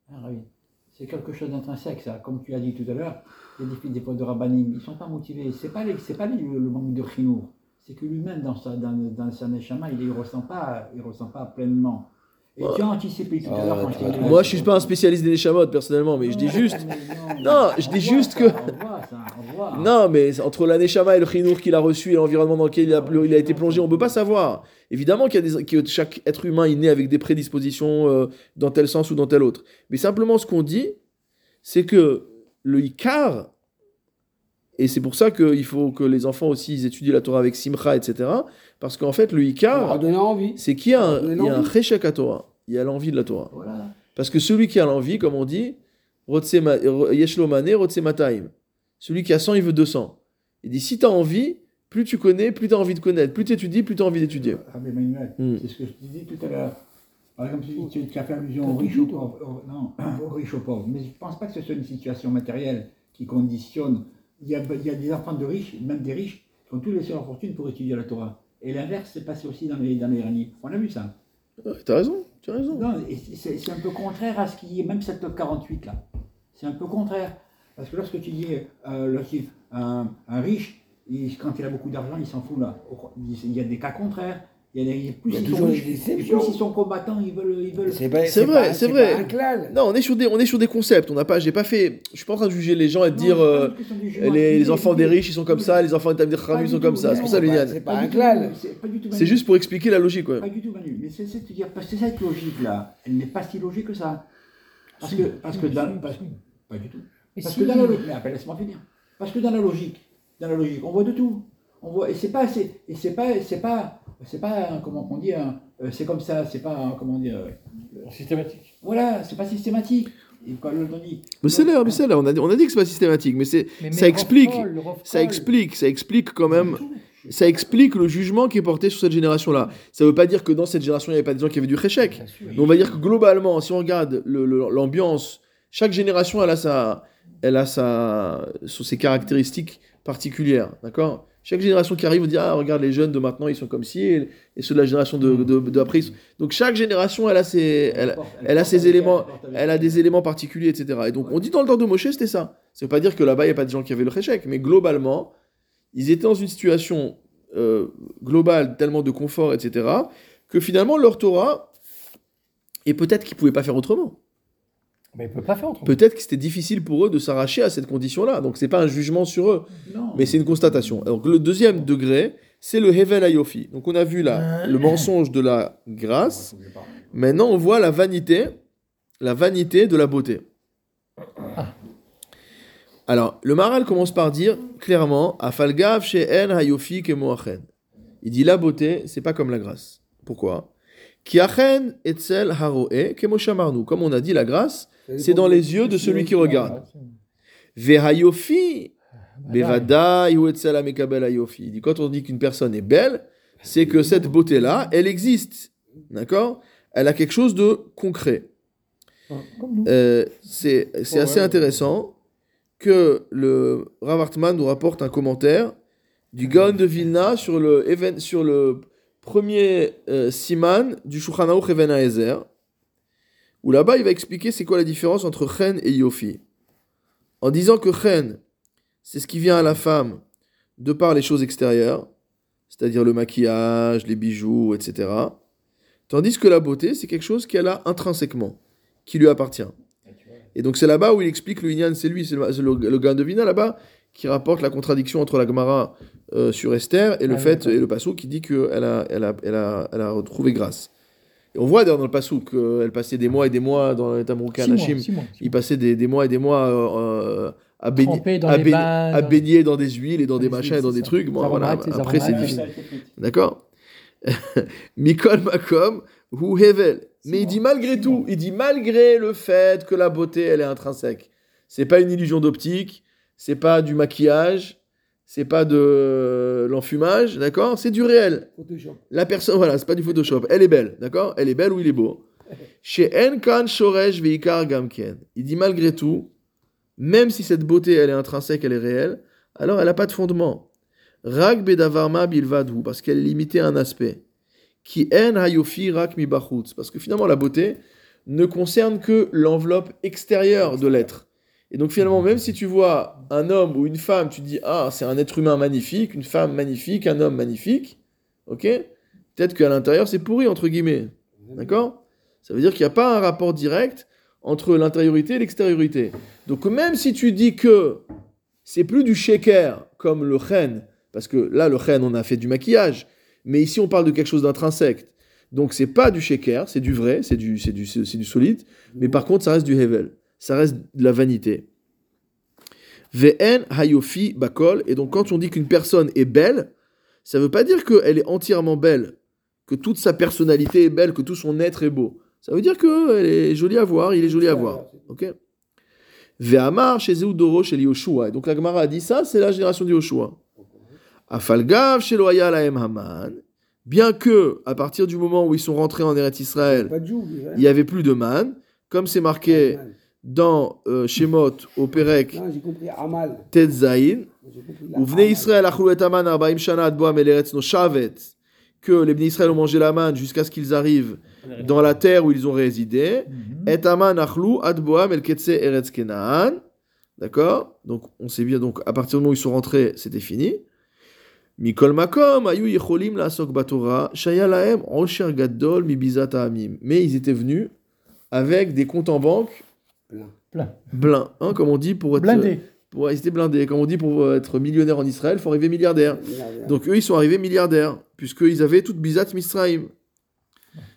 Ah oui. C'est quelque chose d'intrinsèque, ça. Comme tu as dit tout à l'heure, les défis des potes de Rabbanim, ils ne sont pas motivés. Ce n'est pas, les- c'est pas les- le manque de chinour. C'est que lui-même, dans sa, dans, dans sa neshama, il ne ressent, pas- il ressent pas pleinement. Et tu as anticipé tout à l'heure quand je dit- Moi, je suis pas un spécialiste des Neshamot, personnellement, mais je dis juste. Non, je dis juste que-. Non, mais entre la Neshama et le Chinour qu'il a reçu et l'environnement dans lequel il a, il a été plongé, on peut pas savoir. Évidemment qu'il y a des, que chaque être humain est né avec des prédispositions euh, dans tel sens ou dans tel autre. Mais simplement, ce qu'on dit, c'est que le Icar, et c'est pour ça qu'il faut que les enfants aussi ils étudient la Torah avec Simcha, etc. Parce qu'en fait, le envie. c'est qu'il y a un, il y a un à Torah. Il y a l'envie de la Torah. Voilà. Parce que celui qui a l'envie, comme on dit, Rotse ma- Yeshlo Mane, Rotse Mataim. Celui qui a 100, il veut 200. Il dit si tu as envie, plus tu connais, plus tu as envie de connaître. Plus tu étudies, plus tu as envie d'étudier. Rabbi Emmanuel, Hmm. c'est ce que je disais tout à l'heure. Par exemple, tu, tu- tu as fait allusion aux riches ou pauvres. aux- Non, aux riches ou pauvres. Mais je ne pense pas que ce soit une situation matérielle qui conditionne. Il y a, il y a des enfants de riches, même des riches, qui ont tous laissé leur fortune pour étudier la Torah. Et l'inverse s'est passé aussi dans les, dans les. On a vu ça. T'as raison, tu as raison. C'est un peu contraire à ce qui est, même cette top 48 là. C'est un peu contraire. Parce que lorsque tu dis, euh, lorsqu'il- un, un riche, il- quand il a beaucoup d'argent, il s'en fout là. Il y a des cas contraires. Il y a des, plus Il y a ils toujours sont des plus ils sont combattants, ils veulent. Ils veulent... C'est pas- C'est vrai, pas- c'est pas vrai. Non, on est sur des, on est sur des concepts. On n'a pas, j'ai pas fait. Je suis pas en train de juger les gens et de dire pas euh, les, les enfants des riches ils sont comme ça, les enfants des Pas ils sont comme ça. C'est pour ça, c'est pas- Liliane. c'est pas Pas un clan. c'est pas du tout C'est Manu. juste pour expliquer la logique, ouais. Pas du tout, Manu. Mais c'est c'est de dire, parce que cette logique-là, elle n'est pas si logique que ça. Parce que, parce que dans, si. pas du tout. Parce que dans la logique, mais appelle, laisse-moi finir. Parce que dans la logique, dans la logique, on voit de tout. On voit, et c'est pas, c'est, et c'est pas, c'est pas, c'est pas, un- comment on dit, euh, c'est comme ça, c'est pas, un- comment dire, euh, Systématique. voilà, c'est pas systématique. Mais c'est là, mais c'est là. On a, dit- on a dit que c'est pas systématique, mais c'est, mais ça explique, ça explique, ça explique quand même. ça explique le jugement qui est porté sur cette génération-là. Ça ne veut pas dire que dans cette génération, il n'y avait pas des gens qui avaient du réchec. Mais on va dire que globalement, si on regarde l'ambiance, chaque génération, elle a, sa, elle a sa, sur ses caractéristiques particulières. D'accord? Chaque génération qui arrive, on dit Ah, regarde, les jeunes de maintenant, ils sont comme ci, et, et ceux de la génération de, de, de après. Donc chaque génération, elle a ses, elle, elle a ses éléments, elle a des éléments particuliers, etc. Et donc, on dit dans le temps de Moshe, c'était ça. Ça veut pas dire que là-bas, il n'y a pas de gens qui avaient le réchec, mais globalement, ils étaient dans une situation euh, globale, tellement de confort, etc., que finalement, leur Torah, et peut-être qu'ils ne pouvaient pas faire autrement. Mais il peut pas faire autrement. Peut-être que c'était difficile pour eux de s'arracher à cette condition-là. Donc, c'est pas un jugement sur eux, Non. mais c'est une constatation. Donc, le deuxième degré, c'est le Hevel Ayofi. Donc, on a vu là le mensonge de la grâce. Maintenant, on voit la vanité, la vanité de la beauté. Alors, le Maral commence par dire clairement Afalgav she'en hayofi kemoachen. Il dit la beauté, c'est pas comme la grâce. Pourquoi etzel haroe kemoshamarnu. Comme on a dit, la grâce, c'est dans les yeux de celui qui regarde. Vehayofi etzel amekabel hayofi. Il dit quand on dit qu'une personne est belle, c'est que cette beauté-là, elle existe. D'accord? Elle a quelque chose de concret. Nous. Euh, c'est c'est assez intéressant que le Rav Hartman nous rapporte un commentaire du Gaon de Vilna sur le, even- sur le premier euh, siman du Shulchan Aruch Haezer, où là-bas il va expliquer c'est quoi la différence entre Chen et Yofi. En disant que Chen, c'est ce qui vient à la femme de par les choses extérieures, c'est-à-dire le maquillage, les bijoux, etc. Tandis que la beauté, c'est quelque chose qu'elle a intrinsèquement, qui lui appartient. Et donc c'est là-bas où il explique le Inyan, c'est lui, c'est le, le, le Vilna là-bas, qui rapporte la contradiction entre la Gemara euh, sur Esther et le Ah, fait et le Passou qui dit qu'elle a, elle a, elle a, elle a retrouvé grâce. On voit d'ailleurs dans le Passou qu'elle passait des mois et des mois dans six mois, six il passait des, des mois et des mois euh, euh, à, baigner, dans à, les baigner- bains, à dans- baigner dans des huiles et dans des machins et dans ça. des trucs. Bon, Les voilà, les après c'est difficile. D'accord Mikol Makom, ou Hevel. Mais il dit malgré tout, il dit malgré le fait que la beauté, elle est intrinsèque. C'est pas une illusion d'optique, c'est pas du maquillage, c'est pas de l'enfumage, d'accord? C'est du réel. Photoshop. La personne, voilà, c'est pas du Photoshop. Elle est belle, d'accord? Elle est belle ou il est beau? Chez Enkan Shoresh Veikar Gamken. Il dit malgré tout, même si cette beauté, elle est intrinsèque, elle est réelle, alors elle n'a pas de fondement. Rag Bedavarma Bilvadhu, parce qu'elle à un aspect. Qui en hayofi rak. Parce que finalement, la beauté ne concerne que l'enveloppe extérieure de l'être. Et donc finalement, même si tu vois un homme ou une femme, tu te dis, ah, c'est un être humain magnifique, une femme magnifique, un homme magnifique, ok Peut-être qu'à l'intérieur, c'est pourri, entre guillemets. D'accord? Ça veut dire qu'il n'y a pas un rapport direct entre l'intériorité et l'extériorité. Donc même si tu dis que c'est plus du shaker comme le chen, parce que là, le chen, on a fait du maquillage, mais ici, on parle de quelque chose d'intrinsèque. Donc c'est pas du shaker, c'est du vrai, c'est du, du, c'est du solide, mais par contre, ça reste du hevel. Ça reste de la vanité. Vn hayofi bakol. Et donc, quand on dit qu'une personne est belle, ça veut pas dire qu'elle est entièrement belle, que toute sa personnalité est belle, que tout son être est beau. Ça veut dire qu'elle est jolie à voir, il est joli à voir. Ok Ve'amar chez Zeudoro chez Yoshua. Et donc la Gemara a dit ça, c'est la génération de Yoshua. Afalgav chez Loya Laem Haman. Bien que, à partir du moment où ils sont rentrés en Eretz Israël, il n'y avait plus de man, comme c'est marqué dans euh, Shemot au Perek la Ouvnei Amal. Israël achlu et aman arbaim shana ad boam el eretz no shavet, que les Bnei Israël ont mangé la manne jusqu'à ce qu'ils arrivent dans la terre où ils ont résidé. Mhm. Et aman achlu ad boam el ketse eretz kenaan. D'accord? Donc on sait bien, donc à partir du moment où ils sont rentrés, c'était fini. Mikol makom ayu yecholim la'asok batora shaya lahem osher gadol mi bizat ha'amim. Mais ils étaient venus avec des comptes en banque Plein. Plein. pleins, hein, comme on dit pour être Blindé. pour ils étaient blindés. Comme on dit, pour euh, être millionnaire en Israël, il faut arriver milliardaire. Milliardaire. Donc eux, ils sont arrivés milliardaires, puisqu'ils avaient toute Bizat Misraim.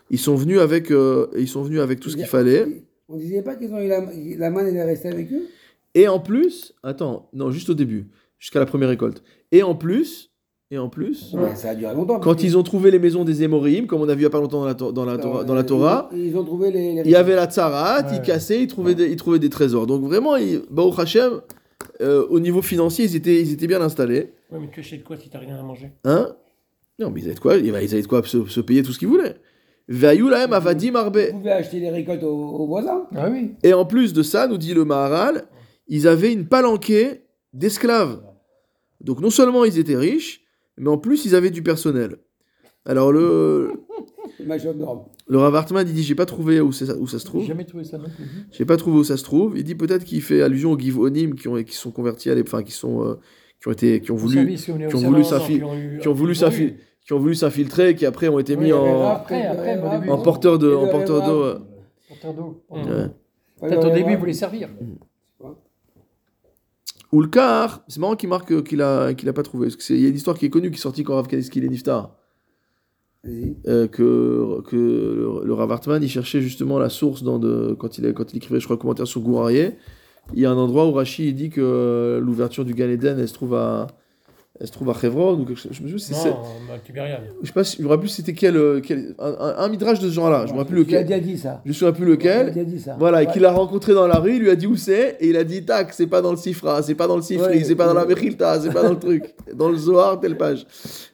Ils sont venus avec, euh, ils sont venus avec tout ce qu'il fallait. On disait pas qu'ils ont eu la, la manne, elle est restée avec eux? Et en plus, attends, non, juste au début, jusqu'à la première récolte. Et en plus, et en plus, Mais Ça a duré longtemps. quand ils ont trouvé les maisons des Émorim, comme on a vu il y a pas longtemps dans la, to- dans la, Torah, dans la Torah, Ils, ils ont trouvé les. les- il y avait la Tsarat, ils cassaient, ils trouvaient, des, ils trouvaient des trésors. Donc vraiment, ils, Baruch Hashem, euh, au niveau financier, ils étaient, ils étaient bien installés. Ouais, mais tu achètes quoi si t'as rien à manger? Hein? Non, mais ils avaient de quoi, ils avaient de quoi? Se, se payer tout ce qu'ils voulaient. Avadim arbe. Vous pouvez acheter des récoltes aux, aux voisins. Ah oui. Et en plus de ça, nous dit le Maharal, ils avaient une palanquée d'esclaves. Donc non seulement ils étaient riches, mais en plus ils avaient du personnel. Alors le, le Rav Hartman, il dit j'ai pas trouvé où, ça- où ça se J'ai trouve. jamais trouvé ça non. J'ai pas trouvé où ça se trouve. Il dit peut-être qu'il fait allusion aux Givonim qui ont qui sont convertis à l'ép- enfin qui sont euh, qui ont été qui ont voulu qui ont voulu s'affi- qui ont voulu ils s'affi- qui ont voulu s'infiltrer, qui après ont été mis en, Après, après, en porteur de en porteur d'eau. d'eau. Mm. Peut-être au début, il voulait servir. Ou le car, c'est marrant qu'il marque euh, qu'il a, qu'il a pas trouvé. Parce que il y a une histoire qui est connue qui est sortie quand Rav Kaneski est niftar. Euh, que, que le, le Rav Hartman, il cherchait justement la source dans de, quand, il, quand il écrivait, je crois, un commentaire sur Gourarié. Il y a un endroit où Rashi il dit que euh, l'ouverture du Gan Eden, elle se trouve à, elle se trouve à Hebron. ou quelque chose. Je me souviens, c'est- c'est- Non, bah, Tibériade. je sais pas, si- je me rappelle plus c'était quel, euh, quel un, un, un midrash de ce genre-là. Je me rappelle plus lequel. déjà dit ça. Je me souviens plus lequel. déjà dit ça. Voilà, et qu'il a rencontré dans la rue, il lui a dit où c'est, et il a dit tac, c'est pas dans le Sifra, c'est pas dans le Sifri, Ouais, c'est pas dans la ouais. Mechilta, c'est pas dans le truc, dans le Zohar, telle page.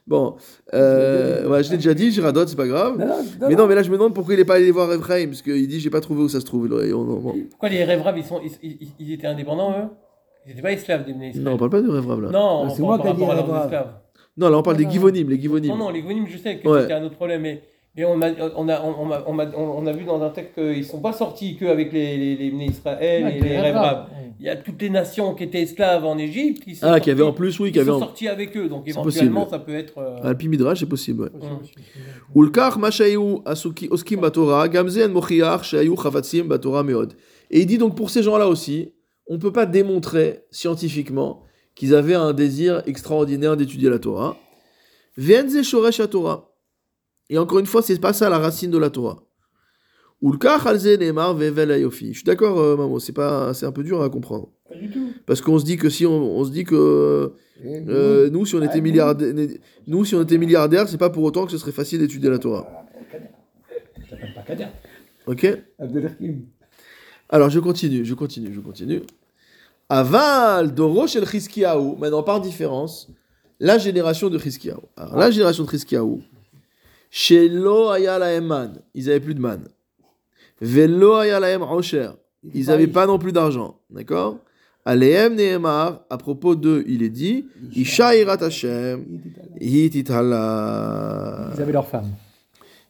Bon, euh, ouais, je l'ai déjà dit, Giradote, c'est pas grave. Non, non, Mais non, mais là je me demande pourquoi il est pas allé voir Ephraim, parce qu'il dit j'ai pas trouvé où ça se trouve. Et on- on- bon. Pourquoi les ils, sont, ils, ils- ils étaient indépendants, eux? Ils n'étaient pas esclaves des Bnei Israël. Non, on parle pas de Rêve là. Non, C'est on moi qui ai dit esclaves. Non, là on parle des. Givonim, les Givonim. Non, non, les Gonim, je sais que Ouais. c'était un autre problème, mais, mais on, a, on, a, on, a, on, a, on a vu dans un texte qu'ils ne sont pas sortis qu'avec les, les, les Bnei Israël Ouais, et les Arabes. raves. Il y a toutes les nations qui étaient esclaves en Égypte qui sont Ah, qui avait en sortis- plus, oui, qui sont en. sortis avec eux, donc C'est éventuellement possible. ça peut être. euh, Ah, Alpi Midrash, c'est possible, ouais. Ulkar Mashayu Asuki Oskim Batora, Gamzen Mochiach Shayu Chavatsim Batora Meod. Et il dit donc pour ces gens-là aussi, on ne peut pas démontrer scientifiquement qu'ils avaient un désir extraordinaire d'étudier la Torah. Vienze Shoresh Torah. Et encore une fois, c'est pas ça la racine de la Torah. Ulkar Halze Neymar Vevel Ayofi. Je suis d'accord, euh, Mamo, c'est pas, c'est un peu dur à comprendre. Pas du tout. Parce qu'on se dit que si on, on se dit que euh, nous, si on était Ah, nous. si on était milliardaires, c'est pas pour autant que ce serait facile d'étudier la Torah. Ok? Alors je continue, je continue, je continue. Aval Doro shel Chizkiyahu, maintenant par différence, la génération de Chizkiyahu. Alors la génération de Chizkiyahu, Shelo aya lahem man, ils avaient plus de man. Velo aya lahem osher, ils n'avaient pas non plus d'argent, d'accord? Alehem Nehemar, à propos d'eux, il est dit, Isha irat Hashem, hititala. Ils avaient leur femme.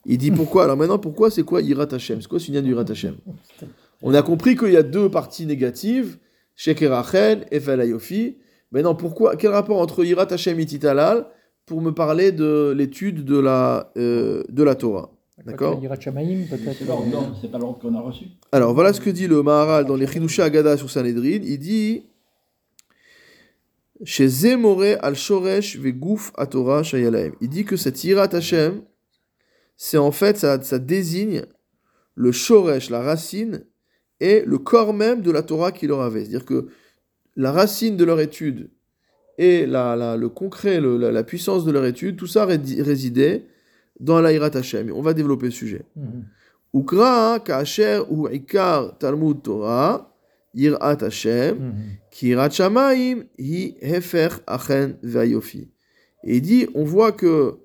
Il dit pourquoi? Alors maintenant, pourquoi c'est quoi Irat Hashem? C'est quoi ce lien du Irat Hashem? On a compris qu'il y a deux parties négatives, Sheker Achen et Felayofi. Maintenant, pourquoi Quel rapport entre Irat Hashem et Titalal pour me parler de l'étude de la, euh, de la Torah? D'accord? Yirat Shamaim, peut-être. C'est l'ordre, non, c'est pas l'ordre qu'on a reçu. Alors voilà ce que dit le Maharal dans les Chidusha Agada sur Sanhedrin. Il dit chez Zemore al Shoresh vegouf Torah shayalaem. Il dit que cette Yirat Hashem, c'est en fait, ça, ça désigne le Shoresh, la racine, et le corps même de la Torah qui leur avait. C'est-à-dire que la racine de leur étude et la, le concret, la, puissance de leur étude, tout ça résidait dans l'Airat Hashem. On va développer le sujet. Mm-hmm. Ukra, Kacher, ou Talmud Torah, Yirat Hashem, mm-hmm. Kirat Shamaim, Hi Hefer Achen Et il dit, on voit que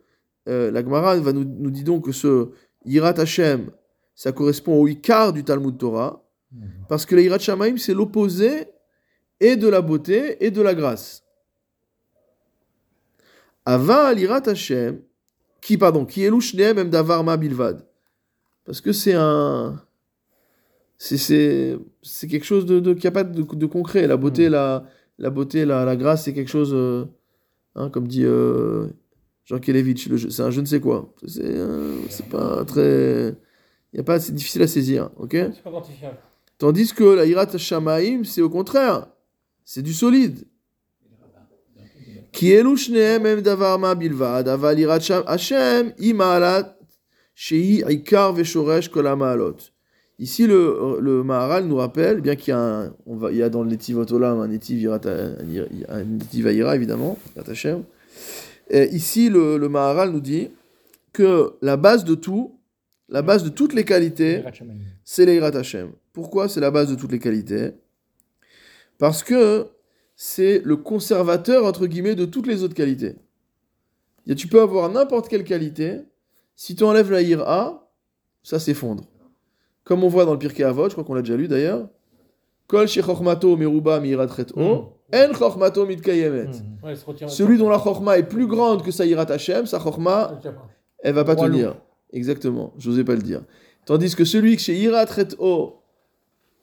euh, la Gemara va nous, nous dit donc que ce Yirat Hashem, ça correspond au Ikar du Talmud Torah, parce que le Yirat Shamaim, c'est l'opposé et de la beauté et de la grâce. Ava Yirat Hashem, qui, pardon, qui est même davar ma bilvad. Parce que c'est un. C'est, quelque chose de, de, qui a pas de, de concret. La beauté, la, la beauté, la, la grâce, c'est quelque chose. euh, hein, comme dit euh, Jean Kelevitch, c'est un je ne sais quoi. C'est, euh, pas très. Y a pas, c'est difficile à saisir. ok? C'est pas quantifiable. Tandis que la Irat Shamaim, c'est au contraire, c'est du solide. Qui même davarma bilvad, aval Irat Hashem, imalat, shehi ikar veshoresh kolamaalot. Ici, le, le, Maharal nous rappelle, bien qu'il y a, un, on va, il y a dans le Otolam un Netiv, Aira, évidemment, Irat Hashem. Et ici, le, le Maharal nous dit que la base de tout, la base de toutes les qualités, c'est l'Eirat Hashem. Pourquoi c'est la base de toutes les qualités? Parce que c'est le conservateur, entre guillemets, de toutes les autres qualités. Et tu peux avoir n'importe quelle qualité, si tu enlèves la ira, ça s'effondre. Comme on voit dans le Pirkei Avot, je crois qu'on l'a déjà lu d'ailleurs. Kol meruba o, en retient- Celui dont la chorma est plus grande que sa irat Hashem, sa chorma, elle va pas tenir. Exactement, j'osais pas le dire. Tandis que celui que chez irat o,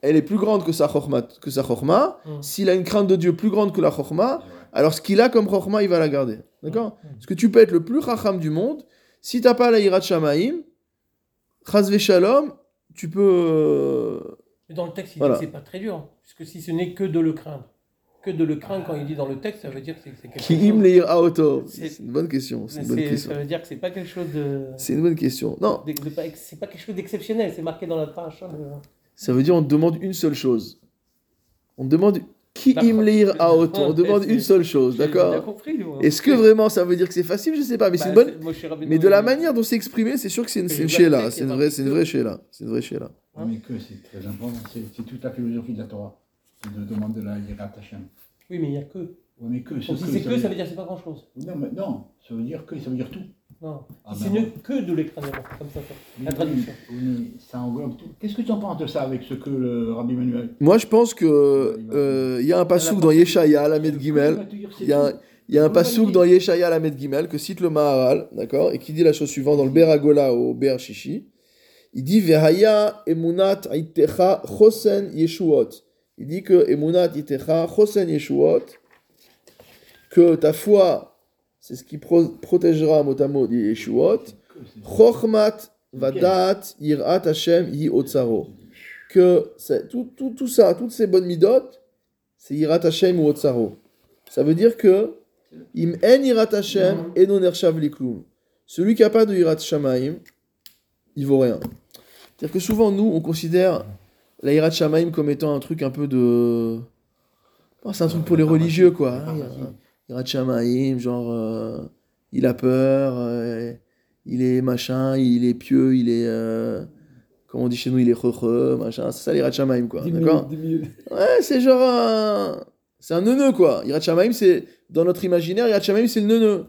elle est plus grande que sa chorma, que sa chorma, Mhm. s'il a une crainte de Dieu plus grande que la chorma, alors ce qu'il a comme chorma, il va la garder. D'accord Mhm. Parce que tu peux être le plus chacham du monde, si t'as pas la irat shamaim, chas shalom, tu peux... euh, Mais dans le texte, il Voilà. dit que c'est pas très dur. Puisque si ce n'est que de le craindre. Que de le craindre, quand il dit dans le texte, ça veut dire que c'est quelque Qui chose. im leir auto C'est- C'est une bonne question. C'est une bonne question. Ça veut dire que c'est pas quelque chose de. C'est une bonne question. Non, C'est pas quelque chose d'exceptionnel, c'est marqué dans la page. le- ça veut dire on demande une seule chose. On demande qui im leir auto. On demande une seule chose, d'accord. Est-ce que vraiment ça veut dire que c'est facile? Je sais pas, mais Bah, c'est une bonne. Mais de la manière dont c'est exprimé, c'est sûr que c'est une, Que c'est une C'est vraie, c'est une vraie shéla. C'est une vraie. Ouais, mais que c'est très important, c'est c'est toute la philosophie de la Torah, c'est de demander la Yirat Hashem. Oui, mais il n'y a que. Ouais, mais que, ce Donc, si c'est que, ça veut dire que c'est pas grand chose. Non, mais non, ça veut dire que, ça veut dire tout. Non. Ah, Si ben c'est bon. que de l'écran, comme ça. Oui, La traduction. oui, mais ça englobe tout. Qu'est-ce que tu en penses de ça avec ce que le Rabbi Manuel Moi, je pense que euh, il y a un pasouk dans Yeshaya, la Med Gimel. Il y a un, il y a un pasouk dans Yeshaya, la Gimel, que cite le Maharal, d'accord, et qui dit la chose suivante dans le Beragola au Ber Shishi. Il dit Vehaya emunat aitecha chosen yeshuot. Il dit que emunat aitecha chosen yeshuot, que ta foi, c'est ce qui pro- protégera mot à mot des yeshuot. Chochmat vadat yirat Hashem yi otsaro. Que tout, tout, tout ça, toutes ces bonnes midotes, c'est yirat Hashem ou otsaro. Ça veut dire que im en yirat Hashem et non ershav liklum. Celui qui n'a pas de yirat shamaim, il vaut rien. C'est-à-dire que souvent, nous, on considère la shamaim comme étant un truc un peu de... Oh, c'est un truc pour les religieux, quoi. hein. Yirat shamaim, genre, euh, il a peur, euh, il est machin, il est pieux, il est... euh, comme on dit chez nous, il est heureux, machin. C'est ça l'yirat shamaim, quoi. D'accord Ouais, c'est genre un... C'est un neuneu, quoi. Yirat Shamaim, c'est... Dans notre imaginaire, Yirat Shamaim, c'est le neuneu.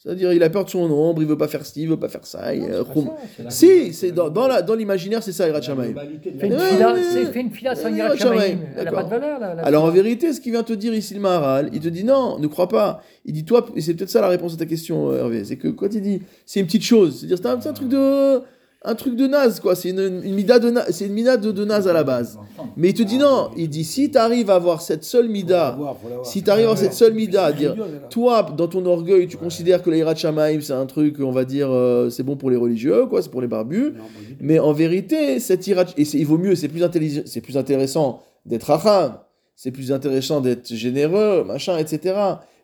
C'est-à-dire, il a peur de son ombre, il veut pas faire ci, il veut pas faire ça. euh, roum. Si, c'est dans, dans, la, dans l'imaginaire, c'est ça, Yirat Shamaim. Fais une fila, c'est- une fila sans Shamaim. Elle n'a pas de valeur, là. Alors en vérité, ce qui vient te dire ici le Maharal, il te dit non, ne crois pas. Il dit toi, et c'est peut-être ça la réponse à ta question, euh, Hervé, c'est que quand il dit c'est une petite chose, c'est-à-dire c'est un, c'est un truc de, un truc de naze quoi, c'est une, une mida de, c'est une mida de, de naze à la base. Mais il te dit non, il dit si tu arrives à avoir cette seule mida, si tu arrives à avoir cette seule mida, à dire toi dans ton orgueil tu considères que l'Irat Shamaim c'est un truc, on va dire euh, c'est bon pour les religieux quoi, c'est pour les barbus. Mais en vérité, cette ira, et c'est- il vaut mieux, c'est plus, intelligent- c'est plus intéressant d'être racham, c'est plus intéressant d'être généreux, machin, etc.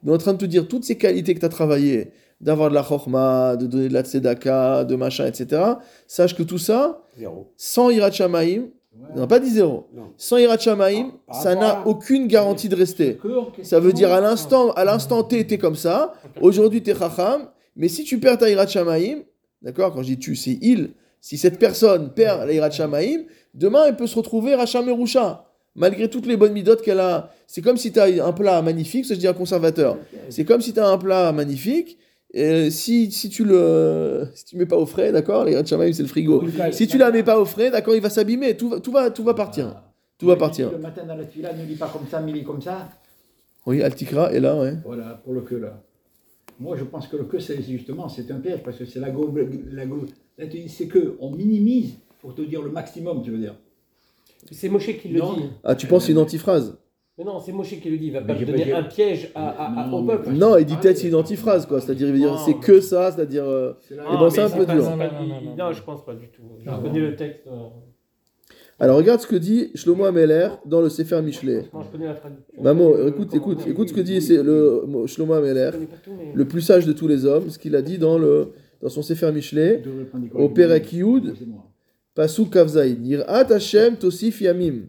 Mais en train de te dire toutes ces qualités que tu as travaillées, d'avoir de la chorma, de donner de la tzedaka, de machin, etc. Sache que tout ça, Zéro. sans irat shamaim, non pas dit zéro, Non. sans irat shamaim, Ah, ça n'a à- aucune garantie de rester. Ça veut dire à l'instant, à l'instant T, t'es comme ça. Aujourd'hui, t'es chacham. Mais si tu perds ta irat shamaim, d'accord, quand je dis tu, c'est il. Si cette personne perd la irat shamaim, demain, elle peut se retrouver racham et roucha. Malgré toutes les bonnes midotes qu'elle a. C'est comme si tu as un plat magnifique, ça je dis un conservateur. C'est comme si tu as un plat magnifique. Et si, si tu le si tu mets pas au frais, d'accord, irat shamaim c'est le frigo. Si tu la mets pas au frais, d'accord, il va s'abîmer, tout va, tout va, tout va partir. Tout va partir. Le matin dans la tuila, ne lis pas comme ça, mais lis comme ça. Oui, Altikra est là, ouais. Voilà, pour le que là. Moi, je pense que le que, c'est justement, c'est un piège, parce que c'est la go... La go là, tu dis, c'est que on minimise pour te dire le maximum, tu veux dire. C'est Moshe qui le Non. dit. Ah, tu penses c'est une antiphrase? Mais non, c'est Moshe qui le dit. Il va pas donner un piège à, à- à- Non, au peuple. Non, il dit peut-être c'est une antiphrase, quoi. C'est-à-dire, il veut dire c'est que ça, c'est-à-dire. euh, C'est là- Eh ben, c'est un peu dur. c'est Non, je pense pas du tout. Je connais le texte. euh, Alors, regarde ce que dit Shlomo Ameler dans le Sefer Michelet. Non, je connais la traduction. Maman, écoute, écoute, écoute ce que dit c'est le Shlomo Ameler, le plus sage de tous les hommes, ce qu'il a dit dans, le, dans son Sefer Michelet, au. Perek Yud, C'est. Pasuk Kavzaïd. Yirat Hashem tosif yamim.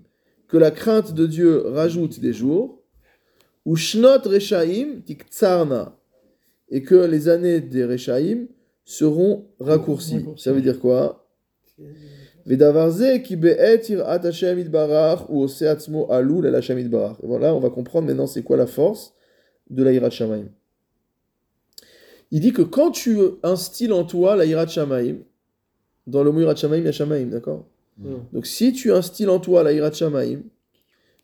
Que la crainte de Dieu rajoute des jours. Ou Shnot Rechaim tiktsarna. Et que les années des Rechaim seront raccourcies. Ça veut dire quoi? Ki ou alul voilà, on va comprendre maintenant c'est quoi la force de la yirat shamaim. Il dit que quand tu instilles en toi la yirat shamaim, dans le mot yirat shamaim, il y a shamaim, d'accord? Mm. Donc si tu instilles en toi la shamaim,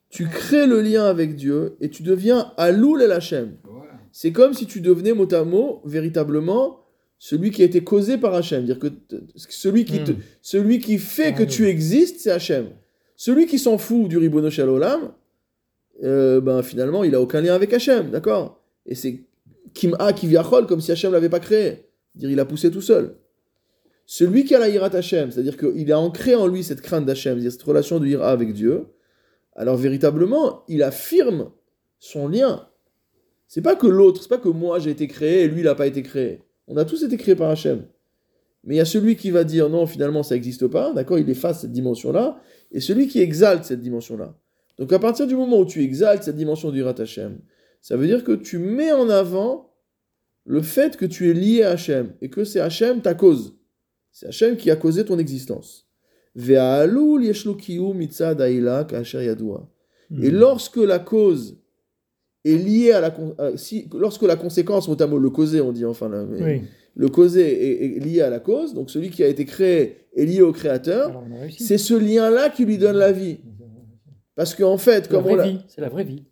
tu crées le lien avec Dieu et tu deviens alul el Hashem. Voilà. C'est comme si tu devenais mot à mot, véritablement, celui qui a été causé par Hachem. Dire que celui qui, te- Hmm. celui qui fait que Ah, tu existes, c'est Hachem. Celui qui s'en fout du ribono Olam, euh, ben finalement, il a aucun lien avec Hachem, d'accord? Et c'est Kim'a qui viachol, comme si Hachem l'avait pas créé. Dire, il a poussé tout seul. Celui qui a la hirat Hachem, c'est-à-dire qu'il a ancré en lui cette crainte d'Hachem, c'est-à-dire cette relation de hira avec Dieu, alors véritablement, il affirme son lien. C'est pas que l'autre, c'est pas que moi j'ai été créé et lui il n'a pas été créé. On a tous été créés par Hachem. Mais il y a celui qui va dire non, finalement ça n'existe pas, d'accord, il efface cette dimension-là, et celui qui exalte cette dimension-là. Donc à partir du moment où tu exaltes cette dimension du Hirat Hachem, ça veut dire que tu mets en avant le fait que tu es lié à Hachem et que c'est Hachem ta cause. C'est Hachem qui a causé ton existence. Yadua. Hmm. Et lorsque la cause est liée à la si, lorsque la conséquence, notamment le causé, on dit enfin là, mais Oui. le causé est, est lié à la cause, donc celui qui a été créé est lié au créateur, a c'est ce lien-là qui lui donne la vie. Parce qu'en fait, la comme on, l'a- vie. C'est la vraie vie.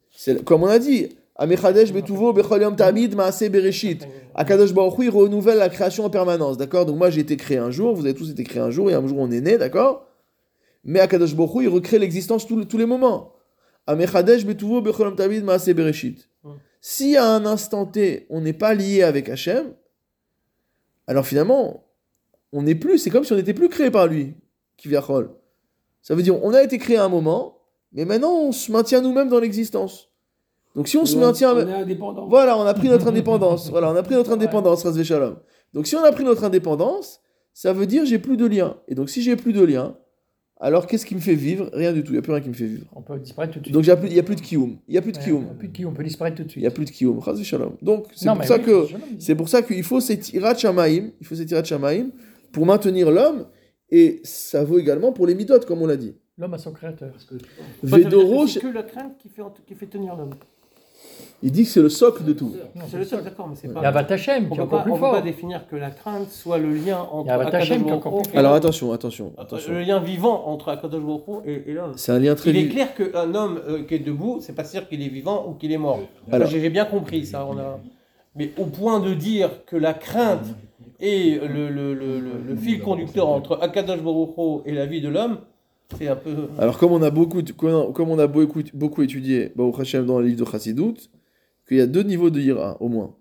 comme on a dit, Amechadesh betuvo bechol yom tamid maaseh bereshit. Akadosh Baruch il renouvelle la création en permanence, d'accord? Donc moi j'ai été créé un jour, vous avez tous été créés un jour, et un jour on est né, d'accord? Mais Akadosh Baruch il recrée l'existence tous, tous les moments. Amechadesh betuvo bechol yom tamid maaseh bereshit. Si à un instant T, on n'est pas lié avec Hachem, alors finalement, on n'est plus, c'est comme si on n'était plus créé par lui, qui Ça veut dire, on a été créé à un moment, mais maintenant on se maintient nous-mêmes dans l'existence. Donc si on se maintient... On est indépendant. Voilà, on a pris notre indépendance. Voilà, on a pris notre indépendance, Razvé Shalom. Donc si on a pris notre indépendance, ça veut dire j'ai plus de lien. Et donc si j'ai plus de lien, alors qu'est-ce qui me fait vivre? Rien du tout, il n'y a plus rien qui me fait vivre. On peut disparaître tout de suite. Donc il n'y a, plus- il y a plus de kiyum. Il n'y a plus de Ouais, on a plus de qui, on peut disparaître tout de Il suite. n'y a plus de Shalom. Donc c'est pour ça que... c'est pour ça qu'il faut cette irat shamaim, il faut cette irat shamaim pour maintenir l'homme, et ça vaut également pour les midotes, comme on l'a dit. L'homme a son créateur. Vedoro, C'est que la crainte qui fait, qui fait tenir l'homme. Il dit que c'est le socle de tout. C'est le seul, d'accord, mais c'est Il y a pas. Avat Hashem qui est encore plus on peut pas fort. définir que la crainte soit le lien entre Il y a Avat Hashem qui est encore Akadosh plus Baruch Alors attention, attention, attention. Le lien vivant entre Akadosh Baruch et, et l'homme. C'est un lien très Il est clair qu'un homme euh, qui est debout, c'est pas sûr qu'il est vivant ou qu'il est mort. Alors- J'ai bien compris ça. On a... Mais au point de dire que la crainte est le, le, le, le- le fil conducteur entre Akadosh Baruch et la vie de l'homme, c'est un peu. Alors, comme on a beaucoup, comme on a beaucoup, beaucoup étudié Baruch Hashem dans le livre de Chassidut, qu'il y a deux niveaux de ira, au moins.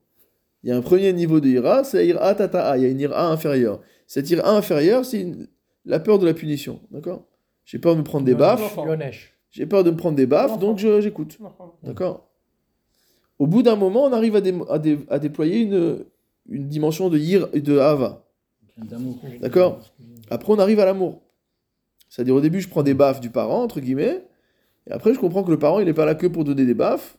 Il y a un premier niveau de ira, c'est ira tata'a, il y a une ira inférieure. Cette ira inférieure, c'est une- la peur de la punition, d'accord? J'ai peur de me prendre des baffes, j'ai peur de me prendre des baffes, donc j'écoute, d'accord? Au bout d'un moment, on arrive à, dé- à dé- à déployer une, une dimension de ir et de hava. D'accord? Après, on arrive à l'amour. C'est-à-dire, au début, je prends des baffes du parent, entre guillemets, et après, je comprends que le parent, il n'est pas là que pour donner des baffes,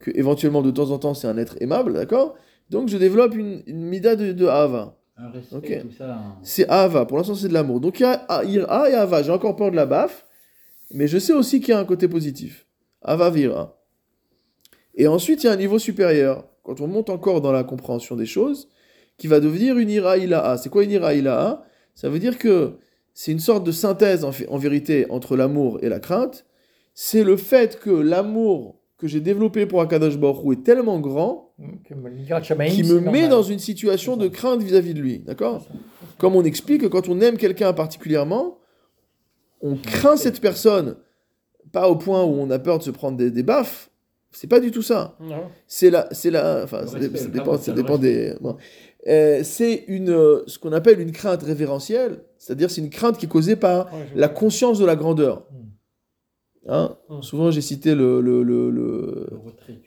que éventuellement, de temps en temps, c'est un être aimable, d'accord? Donc, je développe une, une mida de, de Hava. Un respect, Ok. tout ça. hein. C'est Hava, pour l'instant, c'est de l'amour. Donc, il y a Ira et Hava. J'ai encore peur de la baffe, mais je sais aussi qu'il y a un côté positif. Hava vira. Et ensuite, il y a un niveau supérieur. Quand on monte encore dans la compréhension des choses, qui va devenir une ira ilaha. C'est quoi une ira ilaha Ça veut dire que c'est une sorte de synthèse en, fait- en vérité entre l'amour et la crainte. C'est le fait que l'amour que j'ai développé pour Akadosh Baruch Hu est tellement grand qui me met dans une situation de crainte vis-à-vis de lui. D'accord Comme on explique que quand on aime quelqu'un particulièrement, on craint cette personne, pas au point où on a peur de se prendre des, des baffes. C'est pas du tout ça. Non. C'est la, c'est la, enfin, ça, dépend, ça dépend des. bon. Euh, c'est une, euh, ce qu'on appelle une crainte révérentielle, c'est-à-dire c'est une crainte qui est causée par la conscience de la grandeur. Hein Mm. Souvent, j'ai cité le,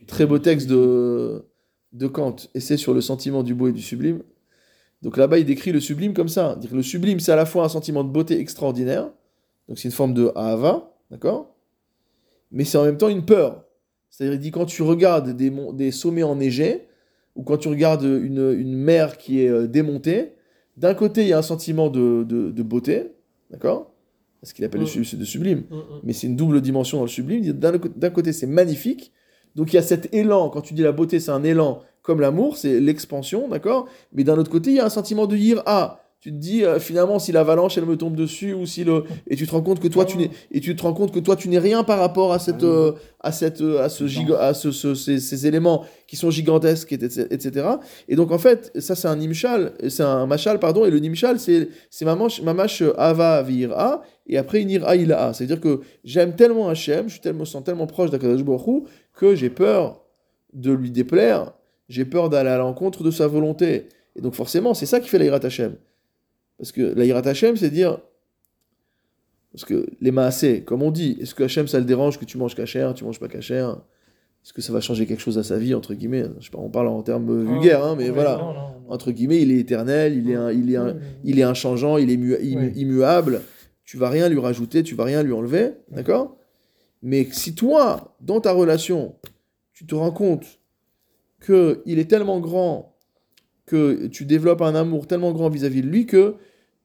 très beau texte de, de Kant, Essai sur le sentiment du beau et du sublime. Donc là-bas, il décrit le sublime comme ça. Dire le sublime, c'est à la fois un sentiment de beauté extraordinaire, donc c'est une forme de Ahava, d'accord? Mais c'est en même temps une peur. C'est-à-dire, il dit quand tu regardes des, sommets enneigés, ou quand tu regardes une, une mer qui est euh, démontée, d'un côté, il y a un sentiment de, de- de beauté, D'accord Ce qu'il appelle Mm. le de sublime. Mm, mm. Mais c'est une double dimension dans le sublime. D'un côté, c'est magnifique. Donc il y a cet élan. Quand tu dis la beauté, c'est un élan comme l'amour, c'est l'expansion, d'accord Mais d'un autre côté, il y a un sentiment de ira. Tu te dis euh, finalement si l'avalanche elle me tombe dessus ou si le et tu te rends compte que toi tu n'es et tu te rends compte que toi tu n'es rien par rapport à cette euh, à cette euh, à ce giga- à ce, ce- ces, ces éléments qui sont gigantesques etc etc. et donc en fait ça c'est un nimshal c'est un machal pardon et le nimshal c'est c'est mamash mamash ava vira et après une ira ila c'est à dire que j'aime tellement Hachem je suis tellement sens tellement proche d'Akadosh Baruch que j'ai peur de lui déplaire. J'ai peur d'aller à l'encontre de sa volonté. Et donc forcément c'est ça qui fait la Hirat Hashem parce que la Hirat Hashem, c'est dire. Parce que les maasés, comme on dit, est-ce que Hashem ça le dérange que tu manges kasher, tu manges pas kasher? Est-ce que ça va changer quelque chose à sa vie, entre guillemets? Je sais pas, on parle en termes vulgaires, hein, mais voilà. non, non, non. Entre guillemets, il est éternel, il est, un, il est, un, il est inchangeant, il est mu- immu- Oui. immuable. Tu vas rien lui rajouter, tu vas rien lui enlever, d'accord? Mais si toi, dans ta relation, tu te rends compte que il est tellement grand, que tu développes un amour tellement grand vis-à-vis de lui que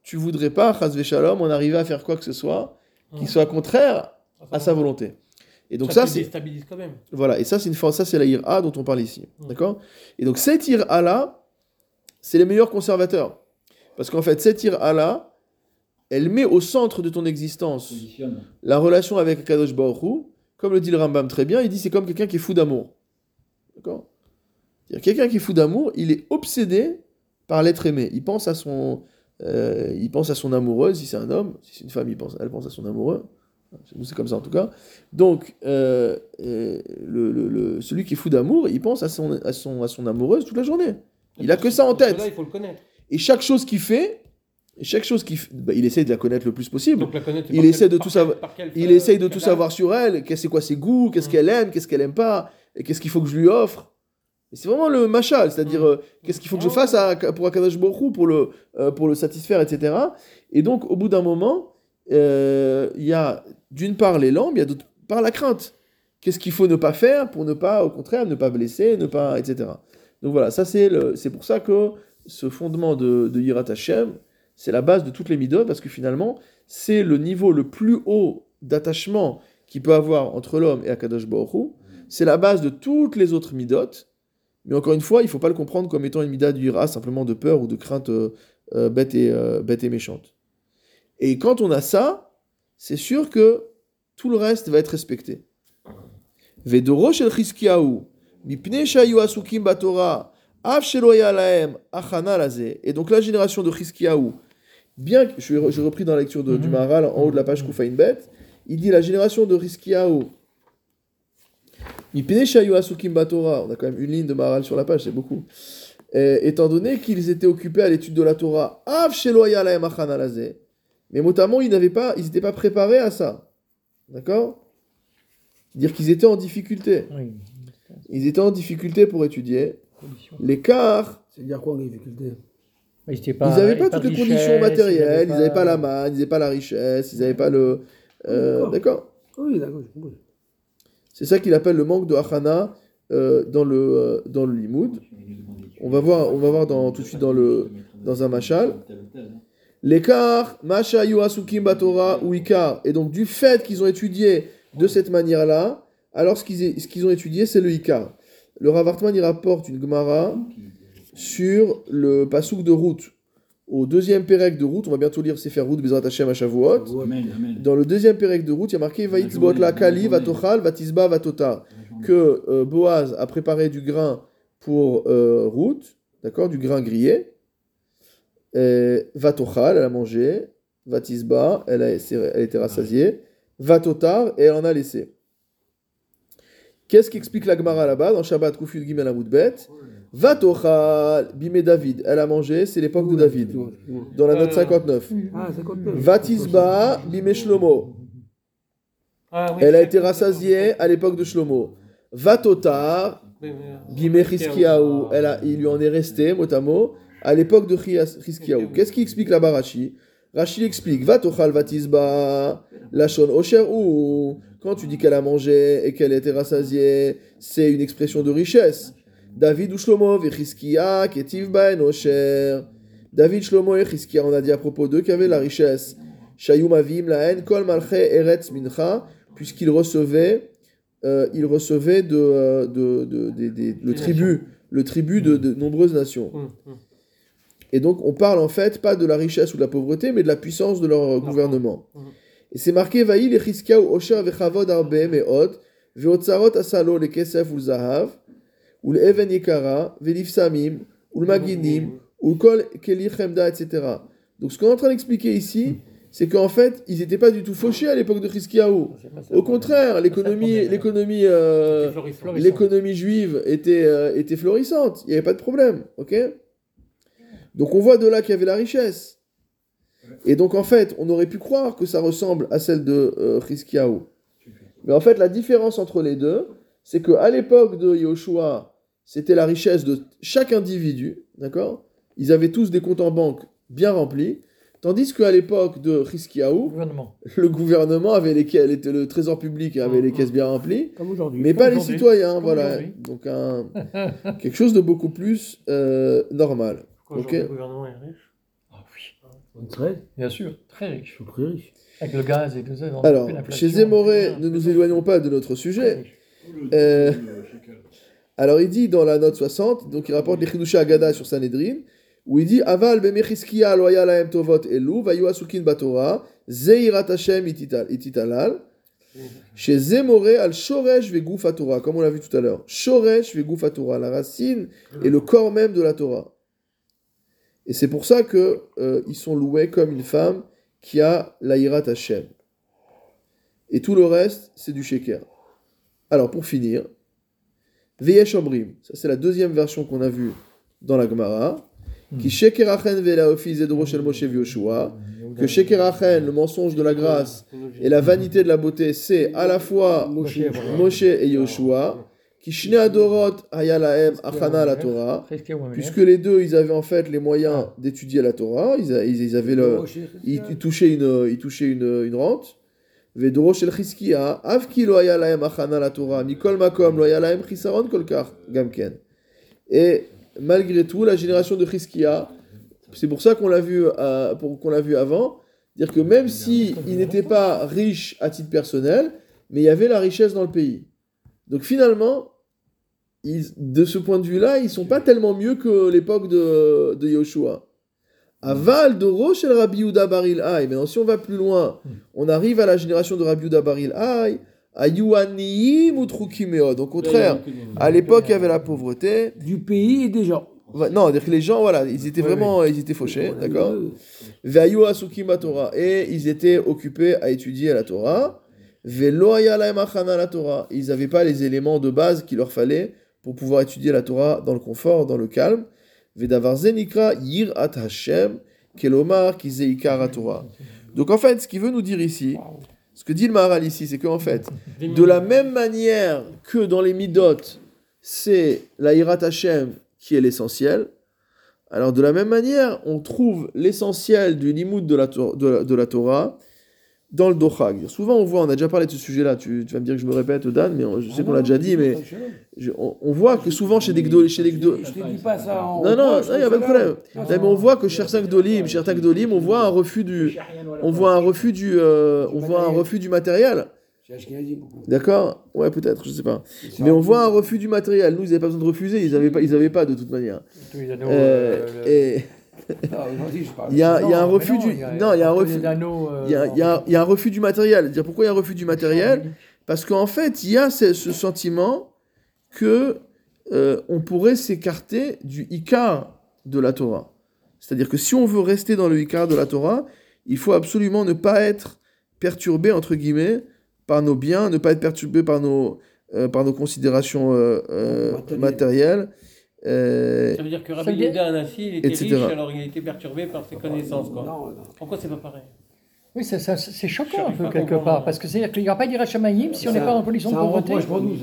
tu voudrais pas, chas shalom, en arriver à faire quoi que ce soit qui soit contraire à sa volonté. Et donc ça, ça, c'est déstabilise quand même. voilà, et ça c'est une force, ça c'est la ira dont on parle ici, d'accord? Et donc cette ira là, c'est les meilleurs conservateurs, parce qu'en fait cette ira là, elle met au centre de ton existence la relation avec Kadosh Baruch Hu, comme le dit le Rambam très bien, il dit c'est comme quelqu'un qui est fou d'amour, d'accord? C'est-à-dire, Quelqu'un qui est fou d'amour, il est obsédé par l'être aimé. Il pense à son, euh, il pense à son amoureuse, si c'est un homme, si c'est une femme, il pense, elle pense à son amoureux. Nous, c'est comme ça en tout cas. Donc, euh, euh, le, le- le- celui qui est fou d'amour, il pense à son, à, son, à son amoureuse toute la journée. Il a que ça en tête. il faut le connaître. Et chaque chose qu'il fait, chaque chose qu'il fait, bah, il essaie de la connaître le plus possible. Donc, Il essaie de tout savoir- Il essaye de tout savoir sur elle, c'est quoi ses goûts, qu'est-ce Mm. qu'elle aime, qu'est-ce qu'elle aime pas, et qu'est-ce qu'il faut que je lui offre. C'est vraiment le machal, c'est-à-dire Mm. euh, qu'est-ce qu'il faut que je fasse à- pour Akadash Hu pour le, euh, pour le satisfaire, etc. Et donc, au bout d'un moment, euh, il y a d'une part l'élan, mais il y a d'autre part la crainte. Qu'est-ce qu'il faut ne pas faire pour ne pas, au contraire, ne pas blesser, ne pas, etc. Donc voilà, ça c'est c'est pour ça que ce fondement de, de Yirat Hashem, c'est la base de toutes les midotes, parce que finalement, c'est le niveau le plus haut d'attachement qu'il peut avoir entre l'homme et Akadosh Baruch Hu. C'est la base de toutes les autres midotes. Mais encore une fois, il ne faut pas le comprendre comme étant une mida du ira, simplement de peur ou de crainte euh, euh, bête, et, euh, bête et méchante. Et quand on a ça, c'est sûr que tout le reste va être respecté. Et donc la génération de Chizkiyahu, bien que, je, repris dans la lecture de, du mhm. Maharal en haut de la page mhm. Koufaïn Bet, il dit la génération de Chizkiyahu, on a quand même une ligne de Maral sur la page, c'est beaucoup. Étant donné qu'ils étaient occupés à l'étude de la Torah, mais notamment ils n'avaient pas, ils n'étaient pas préparés à ça, d'accord? Dire qu'ils étaient en difficulté. Ils étaient en difficulté pour étudier. L'écart. C'est-à-dire quoi les difficultés? Ils n'avaient pas, toutes les conditions matérielles, ils n'avaient pas la manne, ils n'avaient pas la richesse, ils n'avaient pas le. d'accord Oui, d'accord, c'est ça qu'il appelle le manque de Hachana euh, dans, le, euh, Limoud. On va voir, on va voir tout de suite dans, le, dans un machal. L'écart, Masha Yu Asukim Batora ou Ikar. Et donc, du fait qu'ils ont étudié de cette manière-là, alors ce qu'ils ont étudié, c'est le Ikar. Le Rav Hartman, il rapporte une Gemara sur le Passouk de route. Au deuxième Pérec de route, on va bientôt lire Sefer Route, Bezrat Hashem à Shavuot. Dans le deuxième Pérec de route, il y a marqué Vaïtzbot la Kali, Vatochal, Vatisba, Vatota. Que euh, Boaz a préparé du grain pour euh, route, d'accord, du grain grillé. Vatochal, elle a mangé. Vatisba, elle a, elle était rassasiée. Vatotar, et elle en a laissé. Qu'est-ce qu'explique la Gemara là-bas dans Shabbat Kufyud Gimel Amoudbet Vatochal, Bimé David, elle a mangé, c'est l'époque de David, dans la note Euh, 59. Ah, 59. Vatisba, Bimé Shlomo, Ah, elle a été rassasiée à l'époque de Shlomo. Vatotar, oui. Bimé a, il lui en est resté, mot à mot, à l'époque de Chizkiyahu. Qu'est-ce qui explique là-bas Rashi Rashi explique Vatochal Vatisba, Lachon Osher ou? Quand tu dis qu'elle a mangé et qu'elle a été rassasiée, c'est une expression de richesse. David ou Shlomo, Vechizkiya, Ketiv Ben Osher. David, Shlomo et Chizkiya, on a dit à propos d'eux qu'il y avait la richesse. Shayum Avim Laen Kol Malche Eretz Mincha, puisqu'il recevait, euh, il recevait de, euh, de, de- le tribut, le tribut de, nombreuses nations. Hum, hum. Et donc, on parle en fait pas de la richesse ou de la pauvreté, mais de la puissance de leur gouvernement. Mhm. Et c'est marqué Vaïl et Chiskiaou Osher vechavod arbe me'od, veotzarot asalo le kesef ou zahav, ou le even yekara, velif samim, ou le maginim, ou le kol keli chemda, etc. Donc, ce qu'on est en train d'expliquer ici, c'est qu'en fait, ils n'étaient pas du tout fauchés à l'époque de ça Au contraire, l'économie, problème. l'économie, euh, l'économie juive était, euh, était florissante. Il n'y avait pas de problème. ok? Donc on voit de là qu'il y avait la richesse. Et donc en fait, on aurait pu croire que ça ressemble à celle de euh. Mais en fait, la différence entre les deux, c'est qu'à l'époque de Yoshua, c'était la richesse de chaque individu, d'accord? Ils avaient tous des comptes en banque bien remplis, tandis qu'à l'époque de Gouvernement. le gouvernement avait les caisses, le, trésor public avait les caisses bien remplies, Comme aujourd'hui. mais pas les citoyens, Comme voilà. aujourd'hui. Donc un, quelque chose de beaucoup plus euh, normal. Pourquoi Ok. aujourd'hui, le gouvernement est riche? Ah oui, Très, bien sûr, très riche. très riches. Avec le gaz et tout ça. Alors, chez Zémoré, ne nous éloignons pas de notre Très sujet. Riche. Euh, alors il dit dans la note 60, donc il rapporte les Chidusha Agada sur Sanhedrin, où il dit Aval bemechiskia loya laem tovot elu vayu asukin batora zeirat Hashem itital- ititalal chez Zémoré al shoresh veguf Torah, comme on l'a vu tout à l'heure. Shoresh veguf Torah, la racine et le corps même de la Torah. Et c'est pour ça que euh, ils sont loués comme une femme qui a la Hashem. Et tout le reste, c'est du sheker. Alors, pour finir, Veyesh Omrim, ça c'est la deuxième version qu'on a vue dans la Gemara, qui sheker achen vela ofi zedro shel Moshe v'Yoshua, que sheker achen, le mensonge de la grâce, et la vanité de la beauté, c'est à la fois Moshe, et Yoshua, qui shne adorot hayalahem achana la Torah, puisque les deux, ils avaient en fait les moyens d'étudier la Torah, ils, avaient le, ils, ils touchaient une, ils touchaient une, une rente. Et malgré tout, la génération de Chizkiya, c'est pour ça qu'on l'a vu, euh, qu'on l'a vu avant, dire que même si il n'était pas riche à titre personnel, mais il y avait la richesse dans le pays. Donc finalement, de ce point de vue-là, ils sont pas tellement mieux que l'époque de, de Yoshua. Aval de Rosh el Rabbi Yehuda Baril Hay. Maintenant, si on va plus loin, on arrive à la génération de Rabbi Yehuda Baril Hay, à Yuaniim ou Trukimeod. Au contraire, à l'époque, il y avait la pauvreté. Du pays et des gens. Va- Non, c'est-à-dire que les gens, voilà, ils étaient vraiment, ils étaient fauchés, d'accord asukim Torah. Et ils étaient occupés à étudier la Torah. Ve'lo haya lahem achana la Torah. Ils n'avaient pas les éléments de base qu'il leur fallait pour pouvoir étudier la Torah dans le confort, dans le calme. Donc en fait, ce qu'il veut nous dire ici, ce que dit le Maharal ici, c'est qu'en fait, de la même manière que dans les Midot, c'est la Hirat Hashem qui est l'essentiel, alors de la même manière, on trouve l'essentiel du limoud de de la Torah dans le Dochag. Souvent on voit, on a déjà parlé de ce sujet-là, tu, tu vas me dire que je me répète Dan, mais on- je sais qu'on l'a déjà dit, mais je- on, on voit que souvent chez des Gdo- chez les Gdo- Je te dis pas ça en. Non, non, il n'y a pas de problème. là. Non, mais on voit que chez Gdolim, chez Gdolim, on voit un refus du, on voit un refus du, euh, on voit un refus du matériel. D'accord? Ouais, peut-être, je sais pas. Mais on voit un refus du matériel. Nous, ils n'avaient pas besoin de refuser, ils n'avaient pas, ils avaient pas de toute manière. Euh, euh, et Ah, il y a, un refus du, non, il y a un refus, euh, il y a, un refus du matériel. Dire pourquoi il y a un refus du matériel Parce qu'en fait, il y a ce, ce sentiment que euh, on pourrait s'écarter du Icar de la Torah. C'est-à-dire que si on veut rester dans le Icar de la Torah, il faut absolument ne pas être perturbé entre guillemets par nos biens, ne pas être perturbé par nos euh, par nos considérations euh, Matérielles. Euh, Ça veut dire que Rabbi Yehuda Anassi, il était Etc. riche, alors il a été perturbé par ses connaissances. Quoi. Non, non. Pourquoi c'est pas pareil? Oui, ça- ça- c'est choquant un peu quelque part, parce que c'est-à-dire qu'il n'y aura pas d'Irachamaïm si on n'est pas en condition de C'est un pauvreté. reproche pour nous.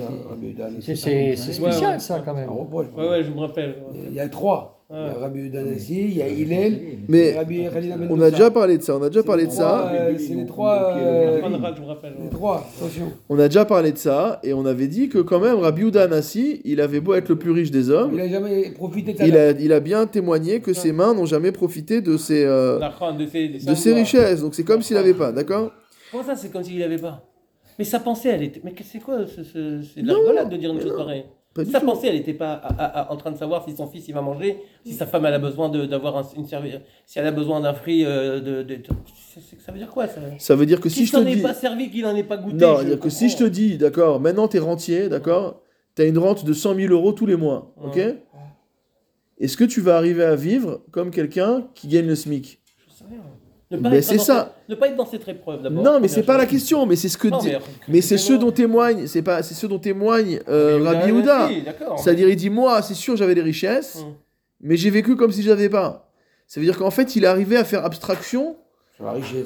C'est c'est- c'est spécial Ouais, ouais. ça quand même. Un reproche. pour Ouais, nous. ouais, je me rappelle. Il y a trois. Il y a Rabbi Udanassi, il y a Hillel, Mais Rabbi Ben on a déjà parlé de ça, on a déjà parlé de ça. euh, C'est les trois. Euh. Les trois, attention. On a déjà parlé de ça et on avait dit que quand même Rabbi Yehuda Anassi, il avait beau être le plus riche des hommes, Il a jamais profité de sa il a, il a bien témoigné que ses mains n'ont jamais profité de ses, euh, de ses, de ses richesses. Donc c'est comme s'il n'avait pas, d'accord? Comment ça, c'est comme s'il n'avait pas? Mais sa pensée, elle était. Mais c'est quoi ce, ce- C'est de la rigolade de dire une chose pareille? Sa tout. pensée, elle n'était pas à- à- à- en train de savoir si son fils il va manger, si sa femme elle a besoin d'avoir un- une si elle a besoin d'un fruit euh, de, Ça veut dire quoi ça? Ça veut dire que si Qu'il je te s'en ait dis... pas servi, qu'il n'en ait pas goûté. Non, je c'est-à-dire que si je te dis, d'accord, maintenant t'es rentier, d'accord, t'as une rente de 100 000 euros tous les mois, ok? Est-ce que tu vas arriver à vivre comme quelqu'un qui gagne le SMIC Je sais rien. Ne pas, Mais c'est ça. cette- ne pas être dans cette épreuve d'abord. Non, mais c'est pas la question, mais c'est ce que Non, dit- mais, mais c'est ce dont témoigne, c'est pas, c'est ce dont témoigne euh, Rabbi d'accord. C'est-à-dire, il dit moi, c'est sûr, j'avais des richesses, Hum. mais j'ai vécu comme si j'avais pas. Ça veut dire qu'en fait, il est arrivé à faire abstraction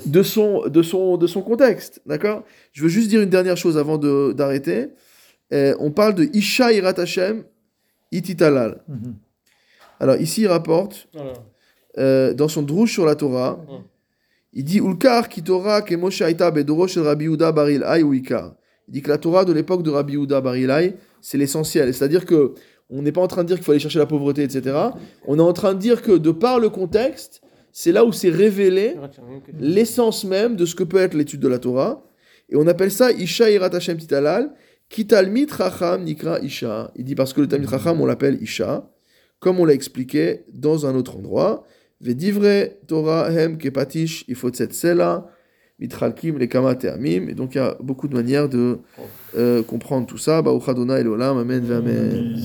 de son, de son, de son contexte, d'accord? Je veux juste dire une dernière chose avant de- d'arrêter. Euh, on parle de Isha Irat Hashem Ititalal. Mhm. Alors ici, il rapporte Voilà. euh, dans son drouche sur la Torah, Mm. Il dit Ulkar ki Torah ke Moshe Aita bedoro shel Rabbi Yehuda bar Ilai ou Ikar. Il dit que la Torah de l'époque de Rabbi Yehuda bar Ilai, c'est l'essentiel. C'est-à-dire que on n'est pas en train de dire qu'il faut aller chercher la pauvreté, etc. On est en train de dire que de par le contexte, c'est là où c'est révélé l'essence même de ce que peut être l'étude de la Torah. Et on appelle ça Isha Irat Hashem Titalal, ki Talmid Chacham Nikra Isha. Il dit parce que le Talmid Chacham, on l'appelle Isha, comme on l'a expliqué dans un autre endroit. Vedivre Torah Hem Kepatish Ifotset Sela, Mitralkim Lekama Teamim. Et donc il y a beaucoup de manières de euh, comprendre tout ça. Baruch Adonai Elolam, Amen, Amen.